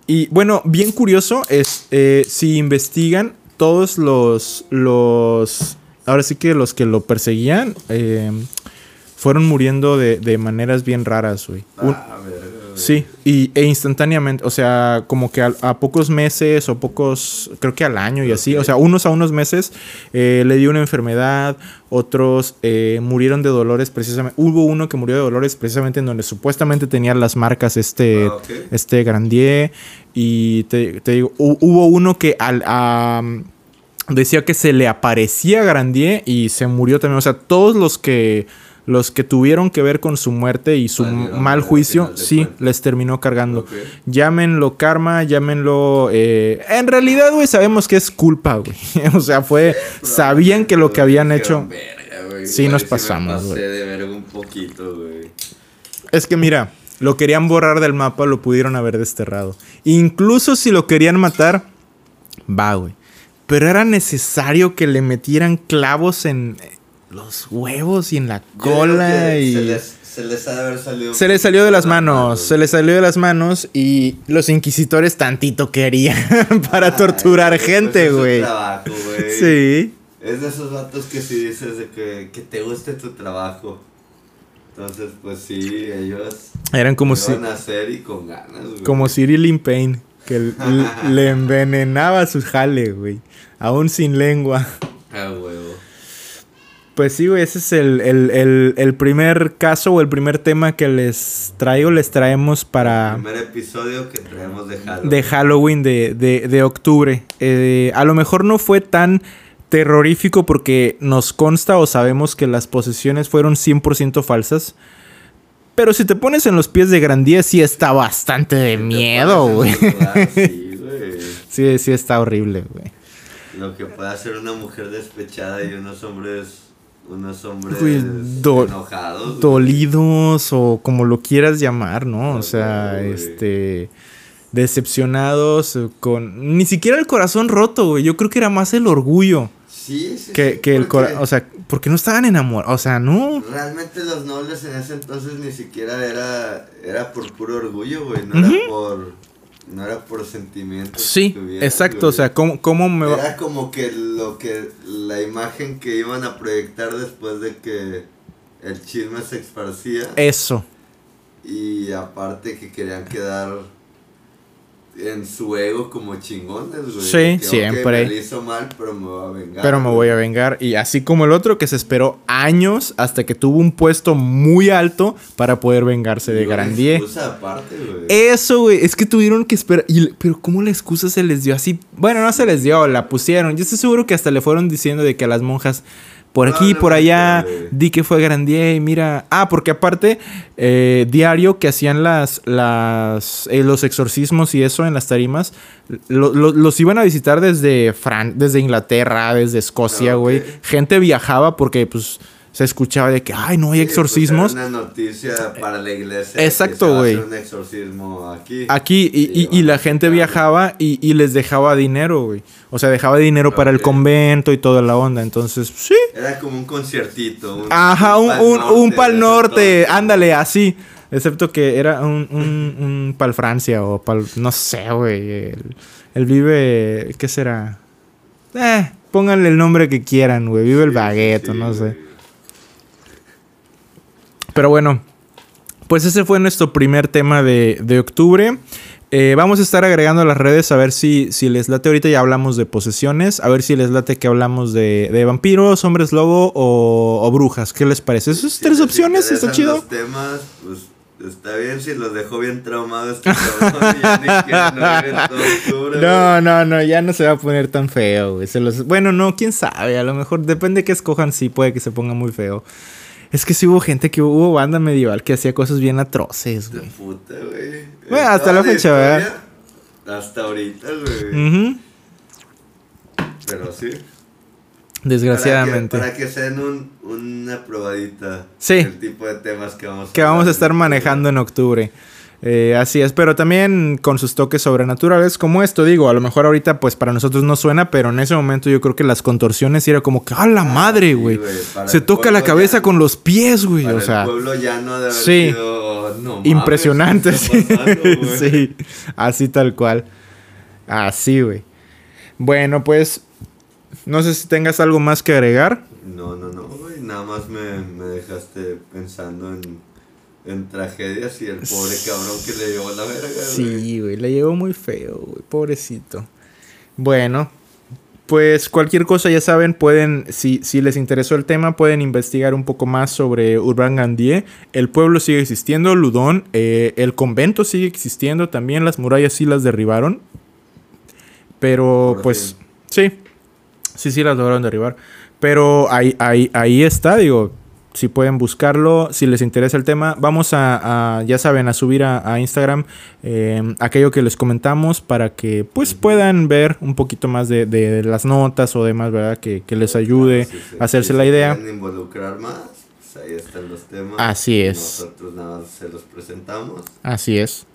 Y bueno, bien curioso es, eh, si investigan todos los, los, ahora sí que los que lo perseguían, eh, fueron muriendo de, de maneras bien raras, güey. Ah. Sí, y, e instantáneamente, o sea, como que a, a pocos meses o pocos, creo que al año y así, o sea, unos a unos meses eh, le dio una enfermedad, otros eh, murieron de dolores precisamente, hubo uno que murió de dolores precisamente en donde supuestamente tenía las marcas este, Ah, este Grandier, y te, te digo, hu- hubo uno que al... decía que se le aparecía Grandier y se murió también, o sea, todos los que... Los que tuvieron que ver con su muerte y su Valieron mal al juicio, sí, les terminó cargando. Ok. Llámenlo karma, llámenlo... eh, en realidad, güey, sabemos que es culpa, güey. o sea, fue... sabían que lo que habían hecho... Sí, nos pasamos, güey. Es que mira, lo querían borrar del mapa, lo pudieron haber desterrado. Incluso si lo querían matar, va, güey. Pero era necesario que le metieran clavos en... los huevos y en la cola que y... Se les, se les ha de haber salido. Se le salió de las manos, se le salió de las manos y los inquisitores tantito querían para torturar pues gente, güey. Sí. Es de esos vatos que si dices de que, que te guste tu trabajo. Entonces, pues sí, ellos Eran como si iban a hacer y con ganas, güey. como Cyril Payne que l- le envenenaba su jale, güey, aún sin lengua. Ah, huevo. Pues sí, güey, ese es el, el- el- el primer caso o el primer tema que les traigo, les traemos para Primer episodio que traemos de Halloween. de Halloween de, de- de octubre. Eh, a lo mejor no fue tan terrorífico porque nos consta o sabemos que las posesiones fueron 100% falsas. Pero si te pones en los pies de Grandía, sí está bastante de miedo, güey. Sí, güey. Sí, sí está horrible, güey. Lo que puede hacer una mujer despechada y unos hombres. Unos hombres do- enojados. güey. Dolidos o como lo quieras llamar, ¿no? O sea, este... Decepcionados, con... Ni siquiera el corazón roto, güey. Yo creo que era más el orgullo. Sí, sí, Que, sí, que el corazón... O sea, porque no estaban enamorados. O sea, no... Realmente los nobles en ese entonces ni siquiera era, era por puro orgullo, güey. No era por. No era por sentimientos. Sí, exacto. O sea, ¿cómo, cómo me va...? Era como que lo que. La imagen que iban a proyectar después de que el chisme se esparcía. Eso. Y aparte que querían quedar en su ego como chingones, güey. Sí, que, siempre. me lo hizo mal, pero me va a vengar. Pero me voy a vengar. Y así como el otro que se esperó años hasta que tuvo un puesto muy alto para poder vengarse de Grandier. aparte, güey. Eso, güey, es que tuvieron que esperar. Y, pero, ¿cómo la excusa se les dio así? Bueno, no se les dio, la pusieron. Yo estoy seguro que hasta le fueron diciendo de que a las monjas, por aquí, por allá, di que fue Grandier y mira. Ah, porque aparte, eh, diario que hacían las, las, eh, los exorcismos y eso en las tarimas, lo- lo- los iban a visitar desde, Fran desde Inglaterra, desde Escocia, Ah, güey. Gente viajaba porque, pues, se escuchaba de que, ay, no hay Sí, pues, exorcismos. era una noticia para la iglesia. Exacto, güey. un exorcismo aquí. Aquí, y, y- y la gente viajaba y, y les dejaba dinero, güey. O sea, dejaba dinero para el convento y toda la onda. Entonces, sí. Era como un conciertito. Un, Ajá, un, pal un, un norte pal norte, ándale, así. Excepto que era un, un, un pal Francia o pal, no sé, güey. Él, él vive, ¿qué será? Eh, pónganle el nombre que quieran, güey. Vive el sí, no sé. Pero bueno, pues ese fue nuestro primer tema de, de octubre. Eh, vamos a estar agregando a las redes a ver si, si les late. Ahorita ya hablamos de posesiones. A ver si les late que hablamos de, de vampiros, hombres lobo o, o brujas. ¿Qué les parece? Esas tres opciones, está chido. los temas, pues está bien si los dejó bien traumados. No, no, no, ya no se va a poner tan feo. Se los... Bueno, no, quién sabe. A lo mejor depende que escojan, sí, puede que se ponga muy feo. Es que sí hubo gente que hubo banda medieval que hacía cosas bien atroces, De güey. puta, güey. Bueno, hasta la fecha, ¿verdad? Hasta ahorita, güey. Pero sí. Desgraciadamente. Para que, para que se den un, una probadita. Sí. El tipo de temas que vamos que vamos a estar manejando en octubre. Eh, así es, pero también con sus toques sobrenaturales como esto, digo, a lo mejor ahorita pues para nosotros no suena, pero en ese momento yo creo que las contorsiones era como que, ¡ah, la madre, güey! Se toca la cabeza con los pies, güey, o sea, el pueblo ya no debe haber sí. sido, no impresionante, ¿qué sí. pasando, sí, así tal cual. Así, güey. Bueno, pues, no sé si tengas algo más que agregar. No, no, no, güey. Nada más me, me dejaste pensando en, en tragedias y el pobre cabrón que le llevó la verga. Sí, güey, le llegó muy feo, güey, pobrecito. Bueno, pues cualquier cosa ya saben, pueden, si, si les interesó el tema, pueden investigar un poco más sobre Urban Grandier. El pueblo sigue existiendo, Ludón, eh, el convento sigue existiendo, también las murallas sí las derribaron. Pero Por pues, sí, sí, sí las lograron derribar. Pero ahí, ahí, ahí está, digo, si pueden buscarlo, si les interesa el tema, vamos a, a, ya saben, a subir a, a Instagram eh, aquello que les comentamos para que pues puedan ver un poquito más de, de las notas o demás, ¿verdad? Que, que les ayude Claro, si se- a hacerse si la idea. involucrar más, pues ahí están los temas. Así es. Nosotros nada más se los presentamos. Así es.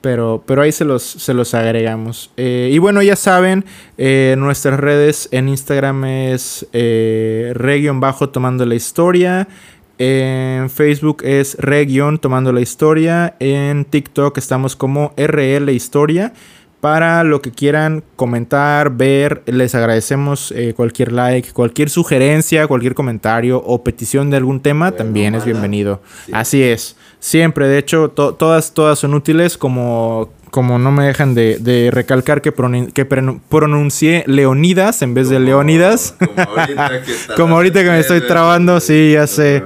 Pero, pero ahí se los, se los agregamos. Eh, y bueno, ya saben, eh, nuestras redes en Instagram es eh, bajo tomando la historia. En Facebook es Region tomando la historia. En TikTok estamos como RL Historia. Para lo que quieran comentar, ver, les agradecemos eh, cualquier like, cualquier sugerencia, cualquier comentario o petición de algún tema, Bueno, también es bienvenido. Sí. Así es. Siempre, de hecho, to- todas, todas son útiles, como, como no me dejan de, de recalcar que, pronun- que pronun- pronuncié Leonidas en vez de Leonidas. Como ahorita que, estás Como ahorita que me estoy trabando, sí, ya sé.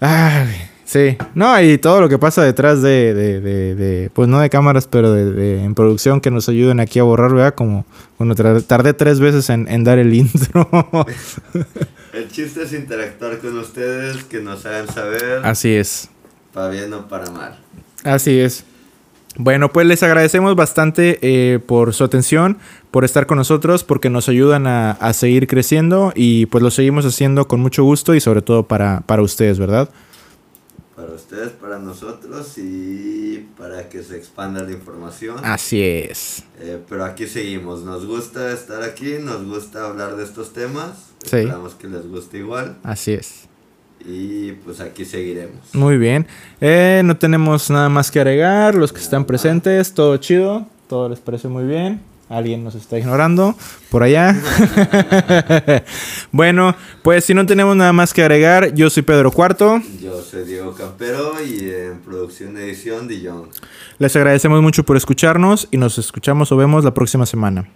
Ay, sí. No, y todo lo que pasa detrás de, de, de- de- pues no de cámaras, pero de, de- en producción que nos ayuden aquí a borrar, ¿verdad? Como, bueno, tardé tres veces en, en dar el intro. El chiste es interactuar con ustedes, que nos hagan saber, Así es. Para bien o para mal. Así es. Bueno, pues les agradecemos bastante eh, por su atención, por estar con nosotros, porque nos ayudan a, a seguir creciendo y pues lo seguimos haciendo con mucho gusto y sobre todo para, para ustedes, ¿verdad? Para ustedes, para nosotros y para que se expanda la información. Así es. Eh, pero aquí seguimos. Nos gusta estar aquí, nos gusta hablar de estos temas. Sí. Esperamos que les guste igual. Así es. Y pues aquí seguiremos. Muy bien. Eh, no tenemos nada más que agregar. Los que están presentes, todo chido. Todo les parece muy bien. Alguien nos está ignorando por allá. bueno, pues si no tenemos nada más que agregar, yo soy Pedro Cuarto. Yo soy Diego Campero y en producción edición Dijon. Les agradecemos mucho por escucharnos y nos escuchamos o vemos la próxima semana.